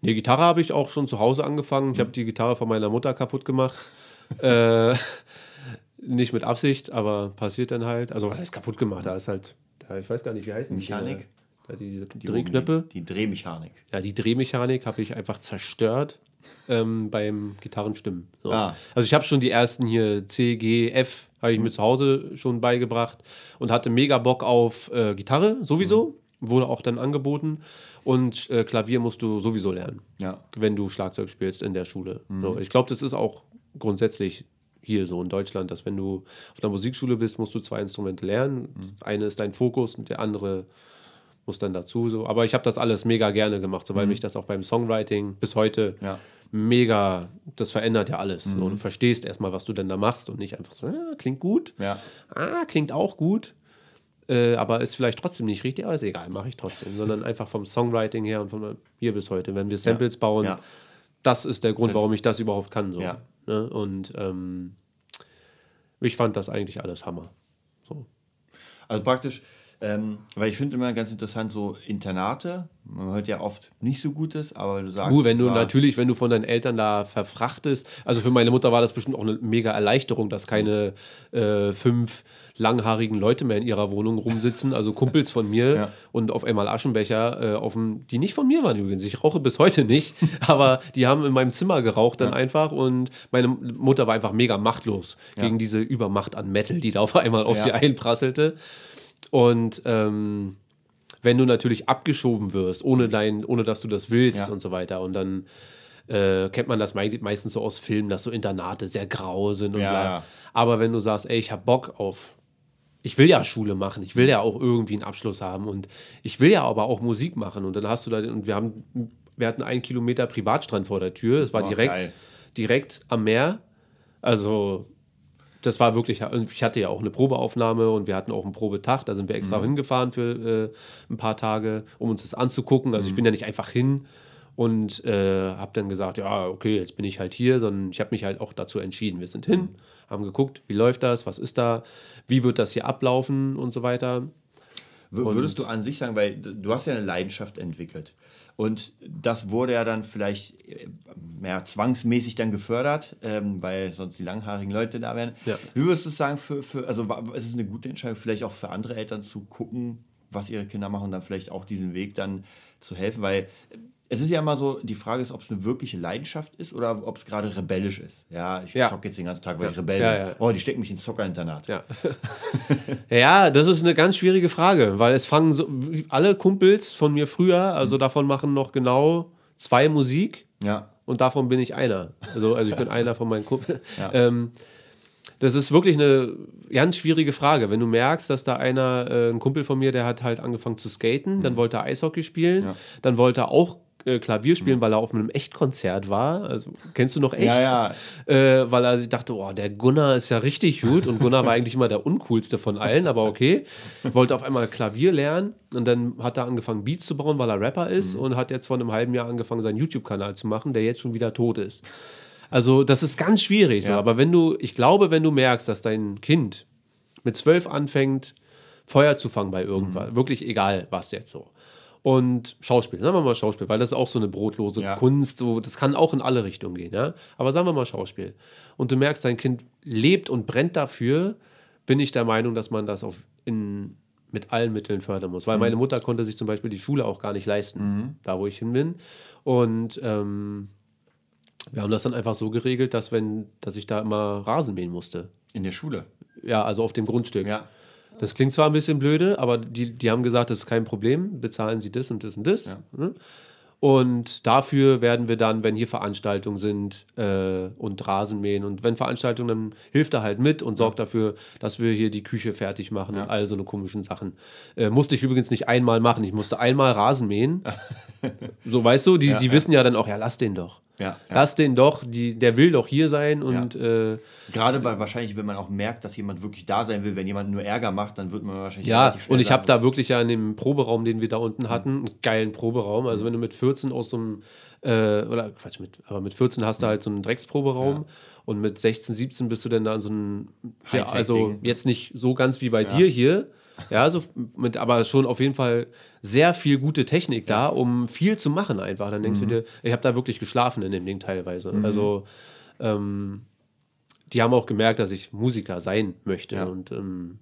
Nee, Gitarre habe ich auch schon zu Hause angefangen. Ich habe die Gitarre von meiner Mutter kaputt gemacht. [LAUGHS] äh, nicht mit Absicht, aber passiert dann halt. Also was heißt kaputt gemacht? Da ist halt, da, ich weiß gar nicht, wie heißen die Mechanik? Da diese Die Drehknöpfe. Die, die Drehmechanik. Ja, die Drehmechanik habe ich einfach zerstört ähm, beim Gitarrenstimmen. So. Ah. Also ich habe schon die ersten hier C, G, F habe ich mir zu Hause schon beigebracht und hatte mega Bock auf äh, Gitarre sowieso, wurde auch dann angeboten und äh, Klavier musst du sowieso lernen, Ja. wenn du Schlagzeug spielst in der Schule. Mhm. So, ich glaube, das ist auch grundsätzlich hier so in Deutschland, dass wenn du auf einer Musikschule bist, musst du zwei Instrumente lernen. Mhm. Eine ist dein Fokus und der andere muss dann dazu so. Aber ich habe das alles mega gerne gemacht, so, weil mich das auch beim Songwriting bis heute Mhm. Ja. mega, das verändert ja alles. So, du verstehst erstmal, was du denn da machst und nicht einfach so, ja, klingt gut, Ja. ah, klingt auch gut, äh, aber ist vielleicht trotzdem nicht richtig, aber ist egal, mache ich trotzdem. Sondern einfach vom Songwriting her und von hier bis heute, wenn wir Samples bauen, Ja. das ist der Grund, Das- warum ich das überhaupt kann. So. Ja. Ne? Und ähm, ich fand das eigentlich alles Hammer. So. Also praktisch, ähm, weil ich finde immer ganz interessant, so Internate, man hört ja oft nicht so Gutes, aber du sagst. Uh, wenn du natürlich, wenn du von deinen Eltern da verfrachtest, also für meine Mutter war das bestimmt auch eine mega Erleichterung, dass keine äh, fünf langhaarigen Leute mehr in ihrer Wohnung rumsitzen, also Kumpels von mir [LAUGHS] Ja. und auf einmal Aschenbecher, äh, auf dem, die nicht von mir waren übrigens. Ich rauche bis heute nicht, [LAUGHS] aber die haben in meinem Zimmer geraucht dann einfach und meine Mutter war einfach mega machtlos Ja. gegen diese Übermacht an Metal, die da auf einmal auf Ja. sie einprasselte. Und ähm, wenn du natürlich abgeschoben wirst, ohne, dein, ohne dass du das willst Ja. und so weiter. Und dann äh, kennt man das mei- meistens so aus Filmen, dass so Internate sehr grau sind und Ja, bla. Aber wenn du sagst, ey, ich habe Bock auf. Ich will ja Schule machen, ich will ja auch irgendwie einen Abschluss haben und ich will ja aber auch Musik machen. Und dann hast du da, und wir haben, wir hatten einen Kilometer Privatstrand vor der Tür. Es war Oh, direkt, geil. direkt am Meer. Also das war wirklich, ich hatte ja auch eine Probeaufnahme und wir hatten auch einen Probetag, da sind wir extra Mhm. hingefahren für äh, ein paar Tage, um uns das anzugucken. Also ich bin ja nicht einfach hin und äh, habe dann gesagt, ja, okay, jetzt bin ich halt hier, sondern ich habe mich halt auch dazu entschieden. Wir sind hin, haben geguckt, wie läuft das, was ist da, wie wird das hier ablaufen und so weiter. Würdest du an sich sagen, weil du hast ja eine Leidenschaft entwickelt und das wurde ja dann vielleicht äh, ja, zwangsmäßig dann gefördert, ähm, weil sonst die langhaarigen Leute da wären. Ja. Wie würdest du sagen, für, für, also ist es eine gute Entscheidung, vielleicht auch für andere Eltern zu gucken, was ihre Kinder machen und dann vielleicht auch diesen Weg dann zu helfen, weil äh, es ist ja immer so, die Frage ist, ob es eine wirkliche Leidenschaft ist oder ob es gerade rebellisch ist. Ja, ich Ja. zock jetzt den ganzen Tag, weil Ja. ich Rebell bin. ja. Oh, die stecken mich ins Zockerinternat. Ja. [LAUGHS] ja, das ist eine ganz schwierige Frage, weil es fangen so alle Kumpels von mir früher, also davon machen noch genau zwei Musik Ja. und davon bin ich einer. Also, also ich bin [LAUGHS] einer von meinen Kumpeln. Ja. Ähm, das ist wirklich eine ganz schwierige Frage. Wenn du merkst, dass da einer, äh, ein Kumpel von mir, der hat halt angefangen zu skaten, dann wollte er Eishockey spielen, Mhm. Dann wollte er auch Klavier spielen, weil er auf einem Echtkonzert war. Also kennst du noch echt? Ja, ja. Äh, weil er sich dachte, oh, der Gunnar ist ja richtig gut und Gunnar war eigentlich immer der uncoolste von allen, aber okay. Wollte auf einmal Klavier lernen und dann hat er angefangen Beats zu bauen, weil er Rapper ist und hat jetzt vor einem halben Jahr angefangen, seinen YouTube-Kanal zu machen, der jetzt schon wieder tot ist. Also das ist ganz schwierig, so. Ja. aber wenn du, ich glaube, wenn du merkst, dass dein Kind mit zwölf anfängt, Feuer zu fangen bei irgendwas, wirklich egal was jetzt so. Und Schauspiel, sagen wir mal Schauspiel, weil das ist auch so eine brotlose Ja. Kunst, so, das kann auch in alle Richtungen gehen, ja. Aber sagen wir mal Schauspiel. Und du merkst, dein Kind lebt und brennt dafür, bin ich der Meinung, dass man das auf in, mit allen Mitteln fördern muss. Weil meine Mutter konnte sich zum Beispiel die Schule auch gar nicht leisten, da wo ich hin bin. Und ähm, wir haben das dann einfach so geregelt, dass wenn, dass ich da immer Rasen mähen musste. In der Schule. Ja, also auf dem Grundstück. Ja. Das klingt zwar ein bisschen blöde, aber die, die haben gesagt, das ist kein Problem, bezahlen sie das und das und das. Ja. ne? Und dafür werden wir dann, wenn hier Veranstaltungen sind äh, und Rasenmähen und wenn Veranstaltungen, dann hilft er halt mit und sorgt dafür, dass wir hier die Küche fertig machen und all so eine komischen Sachen. Äh, musste ich übrigens nicht einmal machen, ich musste einmal Rasen mähen. [LAUGHS] so, weißt du, die, die wissen ja dann auch, ja, lass den doch. Ja, ja. Lass den doch, die, der will doch hier sein und äh, Gerade weil wahrscheinlich, wenn man auch merkt, dass jemand wirklich da sein will, wenn jemand nur Ärger macht, dann wird man wahrscheinlich Ja, und ich habe da wirklich ja in dem Proberaum, den wir da unten hatten, einen geilen Proberaum. Also wenn du mit 14 aus so einem, äh, oder Quatsch, mit, aber mit 14 hast du halt so einen Drecksproberaum und mit 16, 17 bist du dann da in so einem, ja, also jetzt nicht so ganz wie bei dir hier, ja, so mit, aber schon auf jeden Fall sehr viel gute Technik da, um viel zu machen einfach. Dann denkst Mhm. du dir, ich habe da wirklich geschlafen in dem Ding teilweise. Also ähm, die haben auch gemerkt, dass ich Musiker sein möchte Ja. und ähm,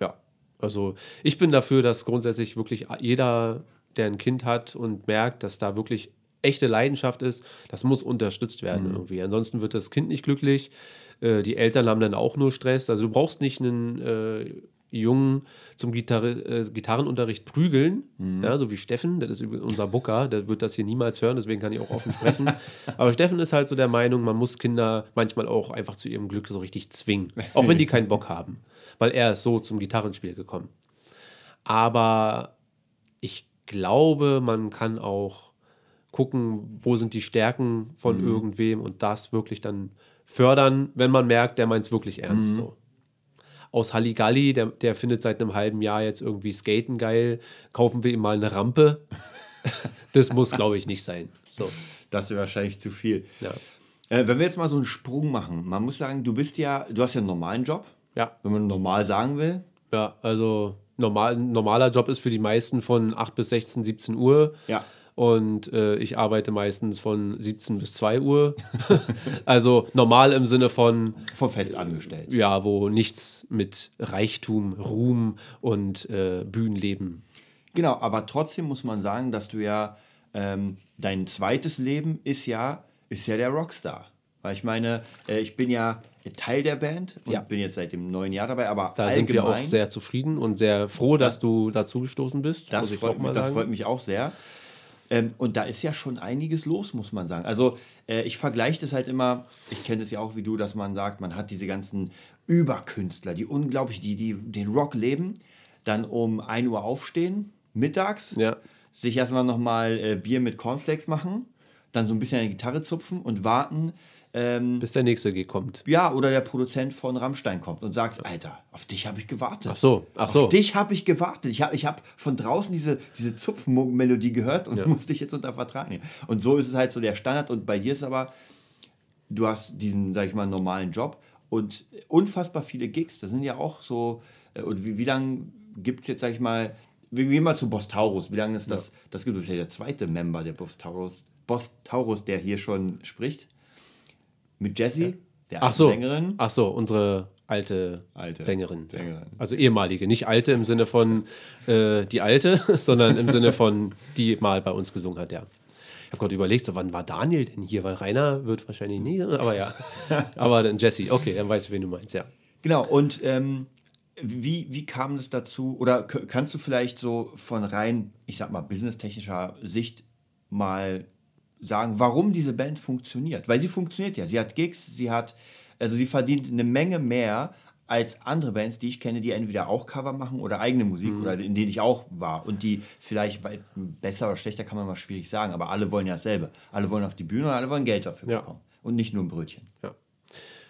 ja, also ich bin dafür, dass grundsätzlich wirklich jeder, der ein Kind hat und merkt, dass da wirklich echte Leidenschaft ist, das muss unterstützt werden irgendwie. Ansonsten wird das Kind nicht glücklich. Äh, die Eltern haben dann auch nur Stress. Also du brauchst nicht einen äh, Jungen zum Gitarre, äh, Gitarrenunterricht prügeln, ja, so wie Steffen, das ist übrigens unser Booker, der wird das hier niemals hören, deswegen kann ich auch offen sprechen. [LAUGHS] Aber Steffen ist halt so der Meinung, man muss Kinder manchmal auch einfach zu ihrem Glück so richtig zwingen, auch wenn die keinen Bock haben, weil er ist so zum Gitarrenspiel gekommen. Aber ich glaube, man kann auch gucken, wo sind die Stärken von irgendwem und das wirklich dann fördern, wenn man merkt, der meint es wirklich ernst. So. Aus Halligalli, der, der findet seit einem halben Jahr jetzt irgendwie Skaten geil, kaufen wir ihm mal eine Rampe. [LAUGHS] das muss, glaube ich, nicht sein. So, Das ist wahrscheinlich zu viel. ja. Äh, wenn wir jetzt mal so einen Sprung machen, man muss sagen, du bist ja, du hast ja einen normalen Job, Ja, wenn man normal sagen will. ja also normal, ein normaler Job ist für die meisten von 8 bis 16, 17 Uhr. Ja. Und äh, ich arbeite meistens von 17 bis 2 Uhr. [LAUGHS] also normal im Sinne von, Vor fest angestellt. ja, wo nichts mit Reichtum, Ruhm und äh, Bühnenleben. Genau, aber trotzdem muss man sagen, dass du ja ähm, dein zweites Leben ist ja, ist ja der Rockstar. Weil ich meine, äh, ich bin ja Teil der Band und Ja. bin jetzt seit dem neuen Jahr dabei, aber Da allgemein, sind wir auch sehr zufrieden und sehr froh, dass du dazu gestoßen bist. Das, freut, mich, das freut mich auch sehr. Ähm, und da ist ja schon einiges los, muss man sagen. Also äh, ich vergleiche das halt immer, ich kenne das ja auch wie du, dass man sagt, man hat diese ganzen Überkünstler, die unglaublich, die, die den Rock leben, dann um 1 Uhr aufstehen, mittags, Ja. sich erstmal nochmal äh, Bier mit Cornflakes machen, dann so ein bisschen die Gitarre zupfen und warten, ähm, Bis der nächste Gig kommt. ja, oder der Produzent von Rammstein kommt und sagt, Alter, auf dich habe ich gewartet. Ach so, ach so. Auf dich habe ich gewartet. Ich habe ich hab von draußen diese, diese Zupfmelodie gehört und muss dich jetzt unter Vertrag nehmen. Und so ist es halt so der Standard. Und bei dir ist aber, du hast diesen, sag ich mal, normalen Job und unfassbar viele Gigs. Das sind ja auch so, äh, und wie, wie lange gibt es jetzt, sag ich mal, wir gehen mal zu Boss Taurus. Wie lange ist das? Das gibt es ja der zweite Member der Boss Taurus, Boss Taurus, der hier schon spricht. Mit Jessie, der Ach so. Sängerin. Ach so, unsere alte, Alte Sängerin. Sängerin. Also ehemalige. Nicht alte im Sinne von äh, die alte, [LAUGHS] sondern im Sinne von die mal bei uns gesungen hat, ja. Ich habe gerade überlegt, so wann war Daniel denn hier? Weil Rainer wird wahrscheinlich nie, aber ja. [LAUGHS] Aber dann Jesse, okay, dann weißt du, wen du meinst, ja. Genau, und ähm, wie, wie kam es dazu? Oder kannst du vielleicht so von rein, ich sag mal, businesstechnischer Sicht mal sagen, warum diese Band funktioniert? Weil sie funktioniert ja. Sie hat Gigs, sie hat, also sie verdient eine Menge mehr als andere Bands, die ich kenne, die entweder auch Cover machen oder eigene Musik oder in denen ich auch war und die vielleicht besser oder schlechter kann man mal schwierig sagen, aber alle wollen ja dasselbe. Alle wollen auf die Bühne und alle wollen Geld dafür Ja. bekommen und nicht nur ein Brötchen.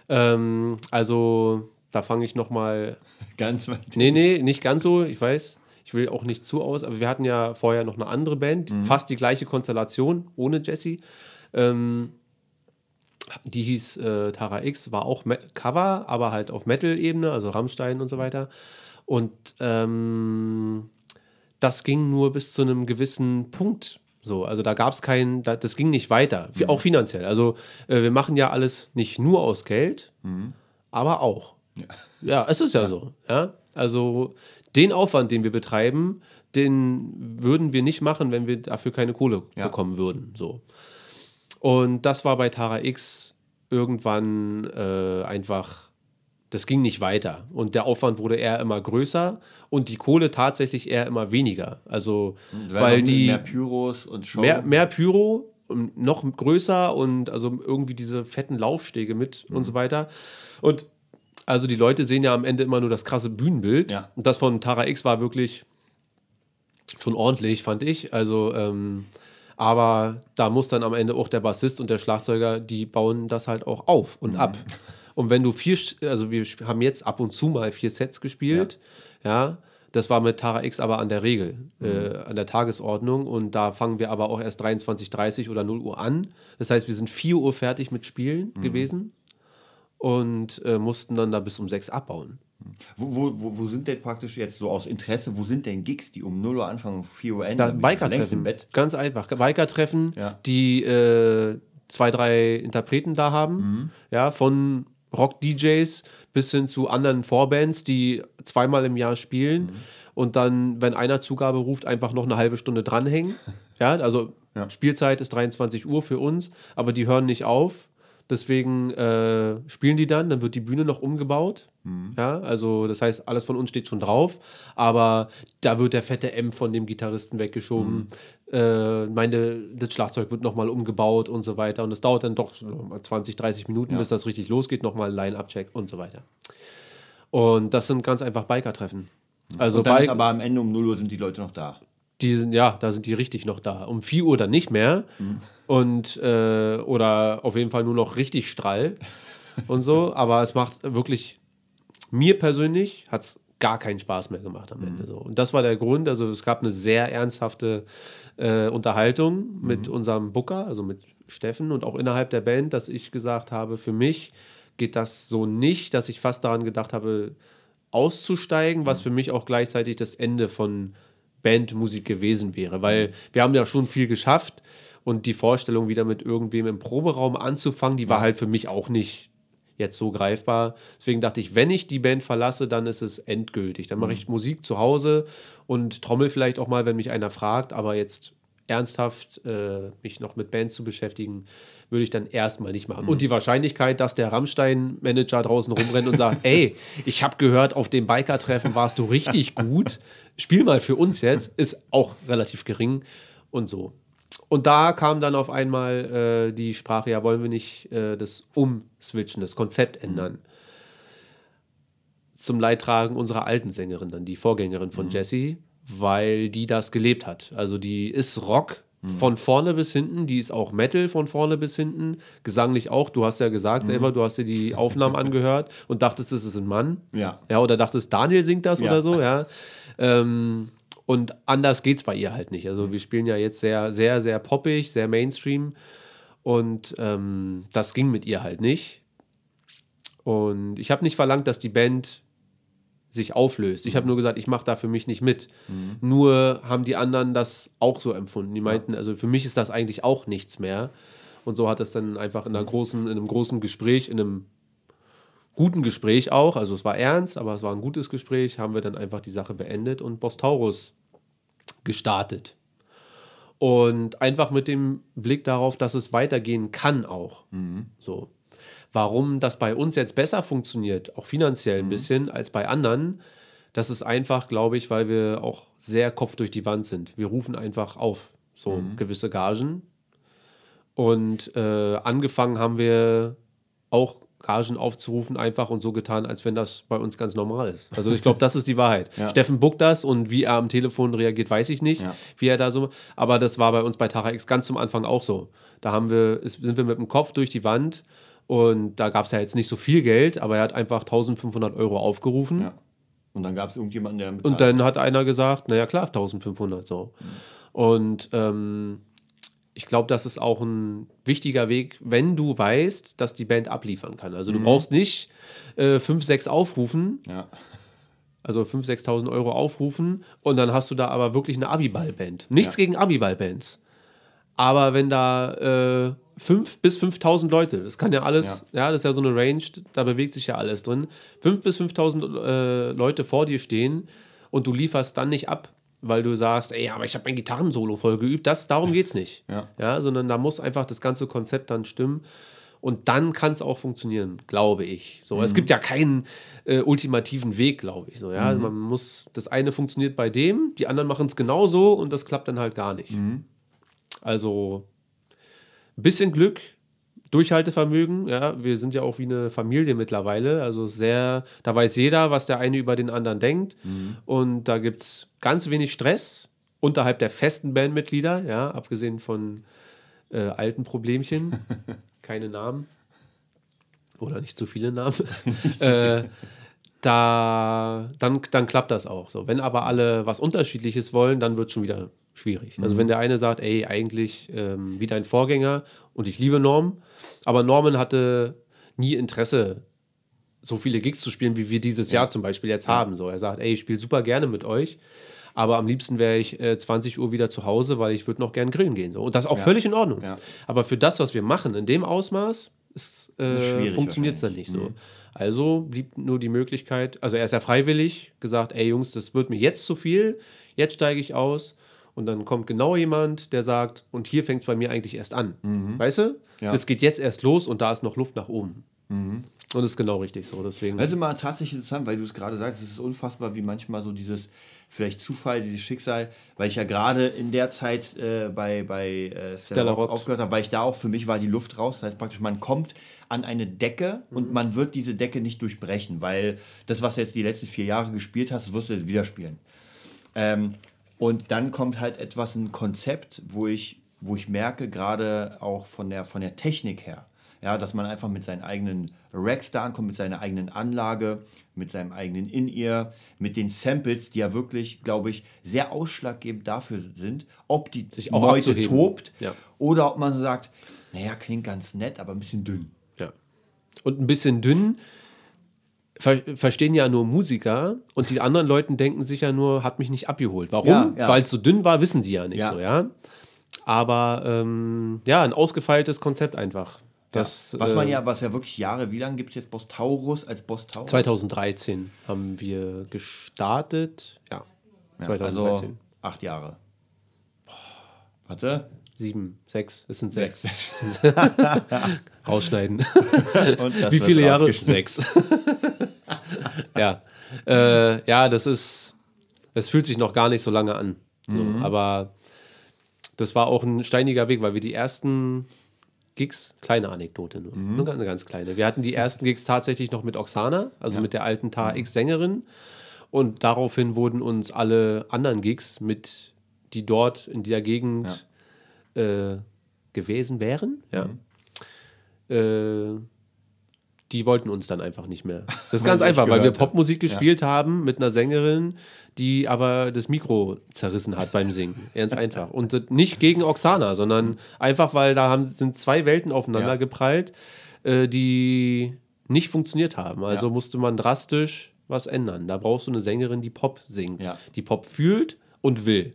Ähm, also, da fange ich nochmal. [LAUGHS] Ganz weit. Nee, nee, nicht ganz so, ich weiß. Ich will auch nicht zu aus, aber wir hatten ja vorher noch eine andere Band, fast die gleiche Konstellation, ohne Jesse. Ähm, die hieß äh, Tara X, war auch Me Cover, aber halt auf Metal-Ebene, also Rammstein und so weiter. Und ähm, das ging nur bis zu einem gewissen Punkt. So, also da gab es keinen, da, das ging nicht weiter, Fi- auch finanziell. Also äh, wir machen ja alles nicht nur aus Geld, aber auch. Ja. es ist ja, so. Ja? Also den Aufwand, den wir betreiben, den würden wir nicht machen, wenn wir dafür keine Kohle Ja. bekommen würden. So. Und das war bei Tara X irgendwann äh, einfach, das ging nicht weiter. Und der Aufwand wurde eher immer größer und die Kohle tatsächlich eher immer weniger. Also, weil die mehr Pyros und Show. mehr, mehr Pyro, und noch größer und also irgendwie diese fetten Laufstege mit und so weiter. Und also die Leute sehen ja am Ende immer nur das krasse Bühnenbild. Ja. Und das von Tara X war wirklich schon ordentlich, fand ich. Also, ähm, aber da muss dann am Ende auch der Bassist und der Schlagzeuger, die bauen das halt auch auf und ab. Und wenn du vier, also wir haben jetzt ab und zu mal vier Sets gespielt, ja, das war mit Tara X aber an der Regel, äh, an der Tagesordnung. Und da fangen wir aber auch erst 23.30 oder 0 Uhr an. Das heißt, wir sind 4 Uhr fertig mit Spielen gewesen und äh, mussten dann da bis um 6 abbauen. Wo, wo, wo, sind denn praktisch jetzt so aus Interesse, wo sind denn Gigs, die um 0 Uhr anfangen und 4 Uhr enden? Biker-Treffen. Ganz einfach. Biker-Treffen, Ja. die äh, zwei, drei Interpreten da haben. Mhm. Ja, von Rock-DJs bis hin zu anderen Vorbands, die zweimal im Jahr spielen. Mhm. Und dann, wenn einer Zugabe ruft, einfach noch eine halbe Stunde dranhängen. [LAUGHS] Ja, also Ja. Spielzeit ist 23 Uhr für uns, aber die hören nicht auf. Deswegen äh, spielen die dann, dann wird die Bühne noch umgebaut. Mhm. Ja, also das heißt, alles von uns steht schon drauf, aber da wird der fette M von dem Gitarristen weggeschoben. Mhm. Äh, meine, das Schlagzeug wird nochmal umgebaut und so weiter. Und es dauert dann doch noch mal 20, 30 Minuten, bis das richtig losgeht, nochmal Line-Up-Check und so weiter. Und das sind ganz einfach Biker-Treffen. Also Und dann ist Bike- aber am Ende um 0 Uhr sind die Leute noch da. die sind, ja, da sind die richtig noch da. Um 4 Uhr dann nicht mehr. Und, äh, oder auf jeden Fall nur noch richtig Strall und so. [LAUGHS] Aber es macht wirklich, mir persönlich hat es gar keinen Spaß mehr gemacht am Ende. So. Und das war der Grund. Also es gab eine sehr ernsthafte äh, Unterhaltung mit unserem Booker, also mit Steffen und auch innerhalb der Band, dass ich gesagt habe, für mich geht das so nicht, dass ich fast daran gedacht habe, auszusteigen, was für mich auch gleichzeitig das Ende von Bandmusik gewesen wäre, weil wir haben ja schon viel geschafft und die Vorstellung wieder mit irgendwem im Proberaum anzufangen, die war halt für mich auch nicht jetzt so greifbar. Deswegen dachte ich, wenn ich die Band verlasse, dann ist es endgültig. Dann mache ich Musik zu Hause und trommel vielleicht auch mal, wenn mich einer fragt, aber jetzt ernsthaft äh, mich noch mit Bands zu beschäftigen, würde ich dann erstmal nicht machen. Und die Wahrscheinlichkeit, dass der Rammstein-Manager draußen rumrennt und sagt, [LAUGHS] ey, ich habe gehört, auf dem Biker-Treffen warst du richtig gut, spiel mal für uns jetzt, ist auch relativ gering und so. Und da kam dann auf einmal äh, die Sprache, ja, wollen wir nicht äh, das umswitchen, das Konzept ändern. Zum Leidtragen unserer alten Sängerin, dann die Vorgängerin von Jessie, weil die das gelebt hat. Also die ist Rock, Von vorne bis hinten, die ist auch Metal von vorne bis hinten, gesanglich auch. Du hast ja gesagt selber, du hast dir die Aufnahmen angehört und dachtest, das ist ein Mann. Ja. Ja, oder dachtest, Daniel singt das Ja. oder so, ja. Ähm, und anders geht's bei ihr halt nicht. Also wir spielen ja jetzt sehr, sehr, sehr poppig, sehr Mainstream. Und ähm, das ging mit ihr halt nicht. Und ich habe nicht verlangt, dass die Band sich auflöst. Ich habe nur gesagt, ich mache da für mich nicht mit. Nur haben die anderen das auch so empfunden. Die meinten, also für mich ist das eigentlich auch nichts mehr. Und so hat es dann einfach in, einer großen, in einem großen Gespräch, in einem guten Gespräch auch, also es war ernst, aber es war ein gutes Gespräch, haben wir dann einfach die Sache beendet und Bostaurus gestartet. Und einfach mit dem Blick darauf, dass es weitergehen kann auch. So. Warum das bei uns jetzt besser funktioniert, auch finanziell ein bisschen, als bei anderen, das ist einfach, glaube ich, weil wir auch sehr Kopf durch die Wand sind. Wir rufen einfach auf, so gewisse Gagen. Und äh, angefangen haben wir auch Gagen aufzurufen, einfach und so getan, als wenn das bei uns ganz normal ist. Also ich glaube, das ist die Wahrheit. Ja. Steffen buckt das und wie er am Telefon reagiert, weiß ich nicht, Ja. wie er da so. Aber das war bei uns bei Tara X ganz zum Anfang auch so. Da haben wir, sind wir mit dem Kopf durch die Wand und da gab es ja jetzt nicht so viel Geld, aber er hat einfach 1500 Euro aufgerufen. Ja. Und dann gab es irgendjemanden, der Und bezahlt. dann hat einer gesagt, naja klar, 1500 so. Und ähm, ich glaube, das ist auch ein wichtiger Weg, wenn du weißt, dass die Band abliefern kann. Also du brauchst nicht äh, 5, 6 aufrufen, ja. also 5.000, 6.000 Euro aufrufen und dann hast du da aber wirklich eine Abiball-Band. Nichts Ja. gegen Abiball-Bands. Aber wenn da äh, 5 bis 5.000 Leute, das kann ja alles, ja. das ist ja so eine Range, da bewegt sich ja alles drin, 5 bis 5.000 äh, Leute vor dir stehen und du lieferst dann nicht ab, weil du sagst, ey, aber ich habe mein Gitarrensolo voll geübt, das, darum geht's nicht. Ja. ja, sondern da muss einfach das ganze Konzept dann stimmen. Und dann kann es auch funktionieren, glaube ich. So, es gibt ja keinen äh, ultimativen Weg, glaube ich. So, ja, man muss, das eine funktioniert bei dem, die anderen machen es genauso und das klappt dann halt gar nicht. Also ein bisschen Glück, Durchhaltevermögen. Ja, wir sind ja auch wie eine Familie mittlerweile. Also sehr, da weiß jeder, was der eine über den anderen denkt. Und da gibt es ganz wenig Stress unterhalb der festen Bandmitglieder, ja, abgesehen von äh, alten Problemchen. [LAUGHS] Keine Namen. Oder nicht zu viele Namen. [LAUGHS] äh, da, dann, dann klappt das auch so. Wenn aber alle was Unterschiedliches wollen, dann wird es schon wieder schwierig. Also wenn der eine sagt, ey, eigentlich ähm, wie dein Vorgänger und ich liebe Norm, aber Norman hatte nie Interesse, so viele Gigs zu spielen, wie wir dieses Jahr zum Beispiel jetzt haben. So, er sagt, ey, ich spiele super gerne mit euch, aber am liebsten wäre ich äh, 20 Uhr wieder zu Hause, weil ich würde noch gern grillen gehen. So. Und das ist auch völlig in Ordnung. Ja. Aber für das, was wir machen, in dem Ausmaß, äh, funktioniert es dann nicht so. Also blieb nur die Möglichkeit, also er ist ja freiwillig, gesagt, ey Jungs, das wird mir jetzt zu viel, jetzt steige ich aus. Und dann kommt genau jemand, der sagt, und hier fängt es bei mir eigentlich erst an. Weißt du? Ja. Das geht jetzt erst los und da ist noch Luft nach oben. Und das ist genau richtig so. Deswegen. Ist immer tatsächlich interessant, weil du es gerade sagst, es ist unfassbar, wie manchmal so dieses vielleicht Zufall, dieses Schicksal, weil ich ja gerade in der Zeit äh, bei, bei äh, Stella, Rock aufgehört habe, weil ich da auch, für mich war die Luft raus. Das heißt praktisch, man kommt an eine Decke und man wird diese Decke nicht durchbrechen, weil das, was du jetzt die letzten vier Jahre gespielt hast, wirst du jetzt wieder spielen. Ähm, und dann kommt halt etwas, ein Konzept, wo ich, wo ich merke, gerade auch von der, von der Technik her, ja, dass man einfach mit seinen eigenen Racks da ankommt, mit seiner eigenen Anlage, mit seinem eigenen In-Ear, mit den Samples, die ja wirklich, glaube ich, sehr ausschlaggebend dafür sind, ob die Sich auch abzuheben. tobt Ja. oder ob man sagt, naja, klingt ganz nett, aber ein bisschen dünn. Ja. Und ein bisschen dünn ver verstehen ja nur Musiker und die anderen Leuten denken sich ja nur, hat mich nicht abgeholt. Warum? Ja, ja. Weil es so dünn war, wissen die ja nicht Ja. so, ja. Aber ähm, ja, ein ausgefeiltes Konzept einfach. Das, was man äh, ja, was ja wirklich Jahre, wie lange gibt es jetzt Bostaurus als Bostaurus? 2013 haben wir gestartet. Ja, Ja, 2013. Also acht Jahre. Warte. Sieben, sechs, es sind sechs. Sechs. [LAUGHS] Rausschneiden. [LAUGHS] Wie viele Jahre? Sechs. [LAUGHS] ja. Äh, ja, das ist, es fühlt sich noch gar nicht so lange an. So, Mhm. aber das war auch ein steiniger Weg, weil wir die ersten Gigs, kleine Anekdote nur, Mhm. nur eine ganz kleine. Wir hatten die ersten Gigs tatsächlich noch mit Oksana, also mit der alten Mhm. Tar X-Sängerin. Und daraufhin wurden uns alle anderen Gigs mit, die dort in der Gegend äh, gewesen wären, ja. Äh, die wollten uns dann einfach nicht mehr. Das ist ganz einfach, weil wir. Popmusik gespielt haben mit einer Sängerin, die aber das Mikro zerrissen hat beim Singen. [LAUGHS] Ganz einfach. Und nicht gegen Oksana, sondern einfach, weil da haben, sind zwei Welten aufeinander Ja. geprallt, äh, die nicht funktioniert haben. Also Ja. musste man drastisch was ändern. Da brauchst du eine Sängerin, die Pop singt, Ja. die Pop fühlt und will.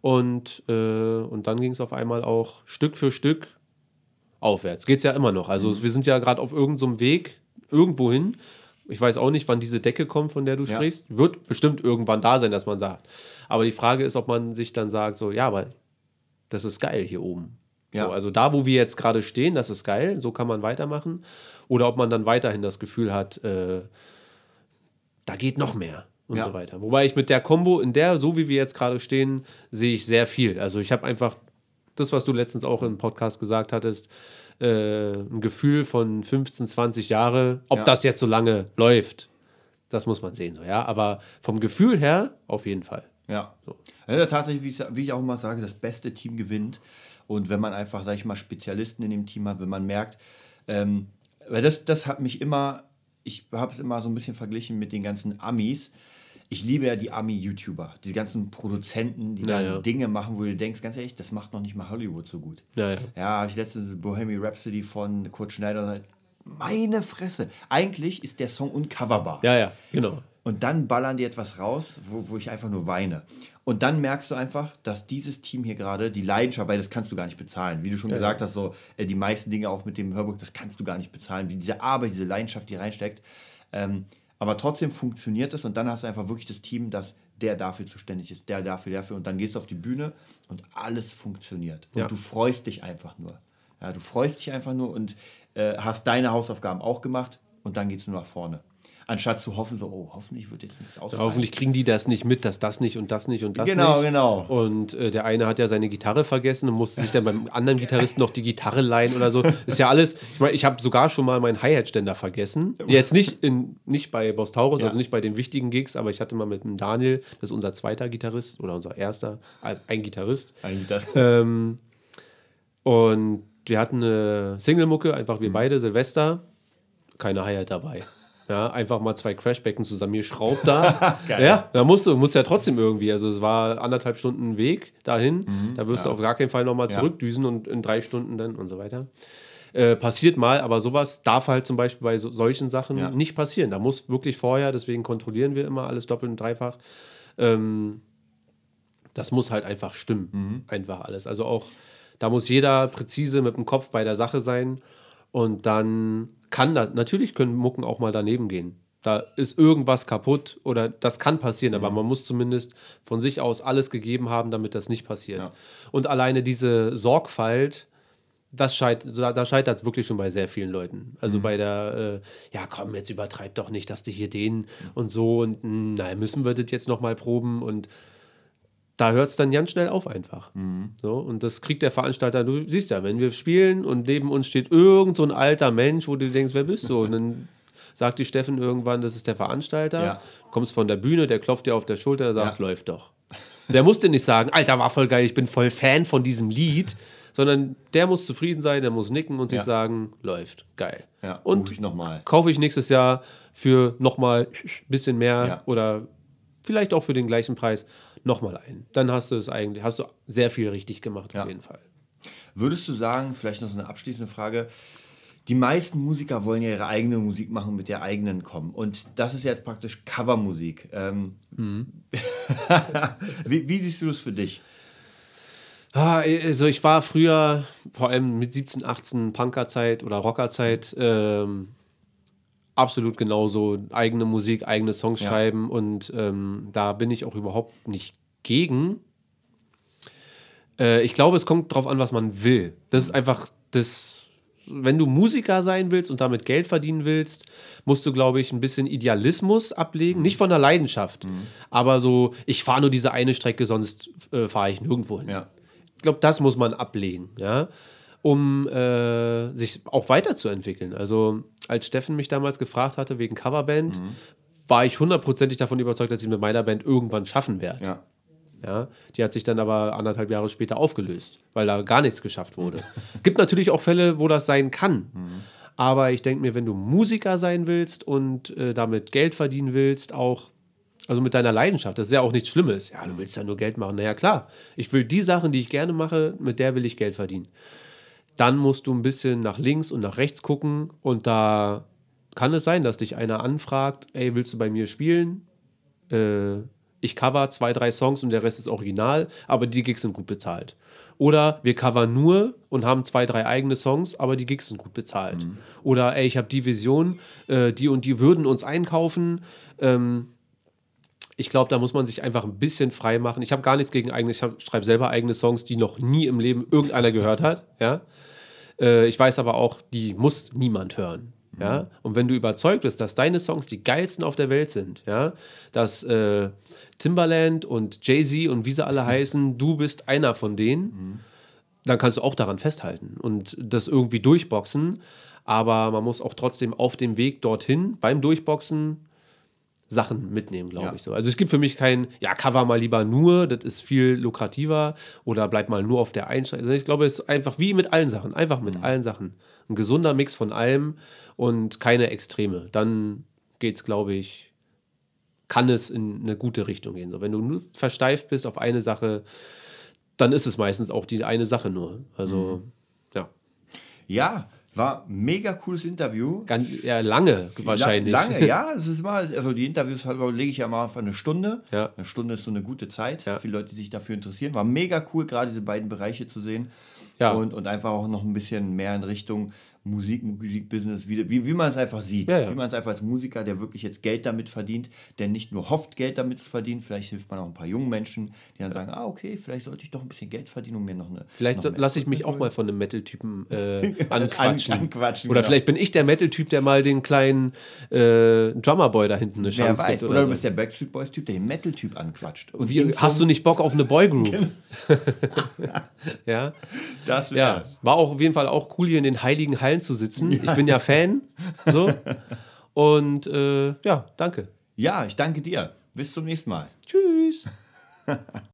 Und, äh, und dann ging es auf einmal auch Stück für Stück aufwärts. Geht es ja immer noch. Also wir sind ja gerade auf irgendeinem Weg, irgendwo hin. Ich weiß auch nicht, wann diese Decke kommt, von der du Ja. sprichst. Wird bestimmt irgendwann da sein, dass man sagt. Aber die Frage ist, ob man sich dann sagt, so, ja, aber das ist geil hier oben. Ja. So, also da, wo wir jetzt gerade stehen, das ist geil, so kann man weitermachen. Oder ob man dann weiterhin das Gefühl hat, äh, da geht noch mehr und Ja. so weiter. Wobei ich mit der Combo, in der, so wie wir jetzt gerade stehen, sehe ich sehr viel. Also ich habe einfach das, was du letztens auch im Podcast gesagt hattest, äh, ein Gefühl von 15, 20 Jahre, ob Ja. das jetzt so lange läuft, das muss man sehen, so, ja. Aber vom Gefühl her auf jeden Fall. Ja. ja tatsächlich, wie ich, wie ich auch immer sage, das beste Team gewinnt. Und wenn man einfach, sag ich mal, Spezialisten in dem Team hat, wenn man merkt, ähm, weil das, das hat mich immer, ich habe es immer so ein bisschen verglichen mit den ganzen Amis. Ich liebe ja die Ami-YouTuber, die ganzen Produzenten, die Ja, dann ja. Dinge machen, wo du denkst, ganz ehrlich, das macht noch nicht mal Hollywood so gut. Ja, ja. Ja, ich letztens Bohemian Rhapsody von Kurt Schneider gesagt, meine Fresse. Eigentlich ist der Song uncoverbar. Ja, ja, genau. Und dann ballern die etwas raus, wo, wo ich einfach nur weine. Und dann merkst du einfach, dass dieses Team hier gerade die Leidenschaft, weil das kannst du gar nicht bezahlen. Wie du schon gesagt hast, so äh, die meisten Dinge auch mit dem Hörbuch, das kannst du gar nicht bezahlen. Wie diese Arbeit, diese Leidenschaft, die reinsteckt. Ähm, aber trotzdem funktioniert es und dann hast du einfach wirklich das Team, das der dafür zuständig ist, der dafür, dafür. Und dann gehst du auf die Bühne und alles funktioniert. Und Ja. du freust dich einfach nur. Ja, du freust dich einfach nur und äh, hast deine Hausaufgaben auch gemacht und dann geht es nur nach vorne. Anstatt zu hoffen, so, oh, hoffentlich wird jetzt nichts ausfallen. Hoffentlich kriegen die das nicht mit, dass das nicht und das nicht und das Genau, nicht. genau. Und äh, der eine hat ja seine Gitarre vergessen und musste sich dann beim anderen Gitarristen noch die Gitarre leihen oder so. Ist ja alles. Ich, mein, ich habe sogar schon mal meinen Hi-Hat-Ständer vergessen. Jetzt nicht, in, nicht bei Boss Taurus, Ja. also nicht bei den wichtigen Gigs, aber ich hatte mal mit dem Daniel, das ist unser zweiter Gitarrist oder unser erster, als ein Gitarrist. Eigentlich das. Ähm, und wir hatten eine Single-Mucke, einfach wir beide, Silvester, keine Hi-Hat dabei. Ja, einfach mal zwei Crashbecken zusammengeschraubt da. [LAUGHS] Ja, da musst du, musst ja trotzdem irgendwie. Also es war anderthalb Stunden Weg dahin. da wirst du auf gar keinen Fall nochmal Ja. zurückdüsen und in drei Stunden dann und so weiter. Äh, passiert mal, aber sowas darf halt zum Beispiel bei so, solchen Sachen Ja. nicht passieren. Da muss wirklich vorher, deswegen kontrollieren wir immer alles doppelt und dreifach. Ähm, das muss halt einfach stimmen. Einfach alles. Also auch, da muss jeder präzise mit dem Kopf bei der Sache sein. Und dann kann da, natürlich können Mucken auch mal daneben gehen. Da ist irgendwas kaputt oder das kann passieren, aber man muss zumindest von sich aus alles gegeben haben, damit das nicht passiert. Ja. Und alleine diese Sorgfalt, das scheit, da scheitert es wirklich schon bei sehr vielen Leuten. Also bei der, äh, ja komm, jetzt übertreib doch nicht, dass du hier den und so und mh, naja, müssen wir das jetzt nochmal proben und da hört es dann ganz schnell auf einfach. So, und das kriegt der Veranstalter, du siehst ja, wenn wir spielen und neben uns steht irgend so ein alter Mensch, wo du denkst, wer bist du? Und dann [LAUGHS] sagt die Steffen irgendwann, das ist der Veranstalter, Ja. kommst von der Bühne, der klopft dir auf der Schulter, der sagt, Ja. läuft doch. Der musste nicht sagen, Alter, war voll geil, ich bin voll Fan von diesem Lied, [LAUGHS] sondern der muss zufrieden sein, der muss nicken und sich Ja. sagen, läuft, geil. Ja, und ich nochmal. kaufe ich nächstes Jahr für nochmal ein bisschen mehr oder vielleicht auch für den gleichen Preis nochmal ein. Dann hast du es eigentlich, hast du sehr viel richtig gemacht, Ja. auf jeden Fall. Würdest du sagen, vielleicht noch so eine abschließende Frage, die meisten Musiker wollen ja ihre eigene Musik machen, mit der eigenen kommen. Und das ist jetzt praktisch Covermusik. Ähm, Mhm. [LAUGHS] wie, wie siehst du das für dich? Ah, also ich war früher, vor allem mit 17, 18 Punkerzeit oder Rockerzeit, ähm, absolut genauso. Eigene Musik, eigene Songs Ja. schreiben und ähm, da bin ich auch überhaupt nicht gegen. Äh, ich glaube, es kommt drauf an, was man will. Das ist einfach das, wenn du Musiker sein willst und damit Geld verdienen willst, musst du, glaube ich, ein bisschen Idealismus ablegen. Nicht von der Leidenschaft, aber so, ich fahre nur diese eine Strecke, sonst äh, fahre ich nirgendwo hin. Ja. Ich glaube, das muss man ablegen, ja, um äh, sich auch weiterzuentwickeln. Also, als Steffen mich damals gefragt hatte wegen Coverband, war ich hundertprozentig davon überzeugt, dass ich mit meiner Band irgendwann schaffen werde. Ja. Ja, die hat sich dann aber anderthalb Jahre später aufgelöst, weil da gar nichts geschafft wurde. [LAUGHS] Gibt natürlich auch Fälle, wo das sein kann. Aber ich denke mir, wenn du Musiker sein willst und äh, damit Geld verdienen willst, auch, also mit deiner Leidenschaft, das ist ja auch nichts Schlimmes. Ja, du willst ja nur Geld machen. Naja, klar. Ich will die Sachen, die ich gerne mache, mit der will ich Geld verdienen. Dann musst du ein bisschen nach links und nach rechts gucken und da kann es sein, dass dich einer anfragt, ey, willst du bei mir spielen? Äh, ich cover zwei, drei Songs und der Rest ist original, aber die Gigs sind gut bezahlt. Oder wir covern nur und haben zwei, drei eigene Songs, aber die Gigs sind gut bezahlt. Oder ey, ich habe die Vision, äh, die und die würden uns einkaufen. Ähm, ich glaube, da muss man sich einfach ein bisschen frei machen. Ich habe gar nichts gegen eigene, ich schreibe selber eigene Songs, die noch nie im Leben irgendeiner gehört hat. Ja? Äh, ich weiß aber auch, die muss niemand hören. Ja? Und wenn du überzeugt bist, dass deine Songs die geilsten auf der Welt sind, ja, dass äh, Timbaland und Jay-Z und wie sie alle heißen, du bist einer von denen, dann kannst du auch daran festhalten und das irgendwie durchboxen. Aber man muss auch trotzdem auf dem Weg dorthin beim Durchboxen Sachen mitnehmen, glaube Ja. ich so. Also es gibt für mich kein, ja, cover mal lieber nur, das ist viel lukrativer oder bleib mal nur auf der Einstellung. Also ich glaube, es ist einfach wie mit allen Sachen, einfach mit allen Sachen. Ein gesunder Mix von allem und keine Extreme. Dann geht es, glaube ich, kann es in eine gute Richtung gehen. So, wenn du nur versteift bist auf eine Sache, dann ist es meistens auch die eine Sache nur. Also, ja, Ja, war ein mega cooles Interview. ganz ja, lange wahrscheinlich. La- Lange, [LAUGHS] ja. Es ist mal, also die Interviews lege ich ja mal auf eine Stunde. Ja. Eine Stunde ist so eine gute Zeit Ja. für Leute, die sich dafür interessieren. War mega cool, gerade diese beiden Bereiche zu sehen. Ja. Und, und einfach auch noch ein bisschen mehr in Richtung Musik, Musikbusiness, wie, wie, wie man es einfach sieht. Ja, ja. Wie man es einfach als Musiker, der wirklich jetzt Geld damit verdient, der nicht nur hofft, Geld damit zu verdienen. Vielleicht hilft man auch ein paar jungen Menschen, die dann sagen, ah, okay, vielleicht sollte ich doch ein bisschen Geld verdienen, um mir noch eine. Vielleicht so, lasse ich mich auch mal von einem Metal-Typen äh, [LAUGHS] anquatschen. An- anquatschen, oder genau. vielleicht bin ich der Metal-Typ, der mal den kleinen äh, Drummerboy da hinten eine Wer Chance weiß, gibt. oder, Oder, du bist der Backstreet Boys Typ, der den Metal-Typ anquatscht. Und Wie, hast du nicht Bock auf eine Boygroup? Genau. [LAUGHS] ja. Das Ja, wär's. war auch auf jeden Fall auch cool, hier in den heiligen Hallen zu sitzen. Ich bin ja Fan. So. Und äh, ja, danke. Ja, ich danke dir. Bis zum nächsten Mal. Tschüss. [LAUGHS]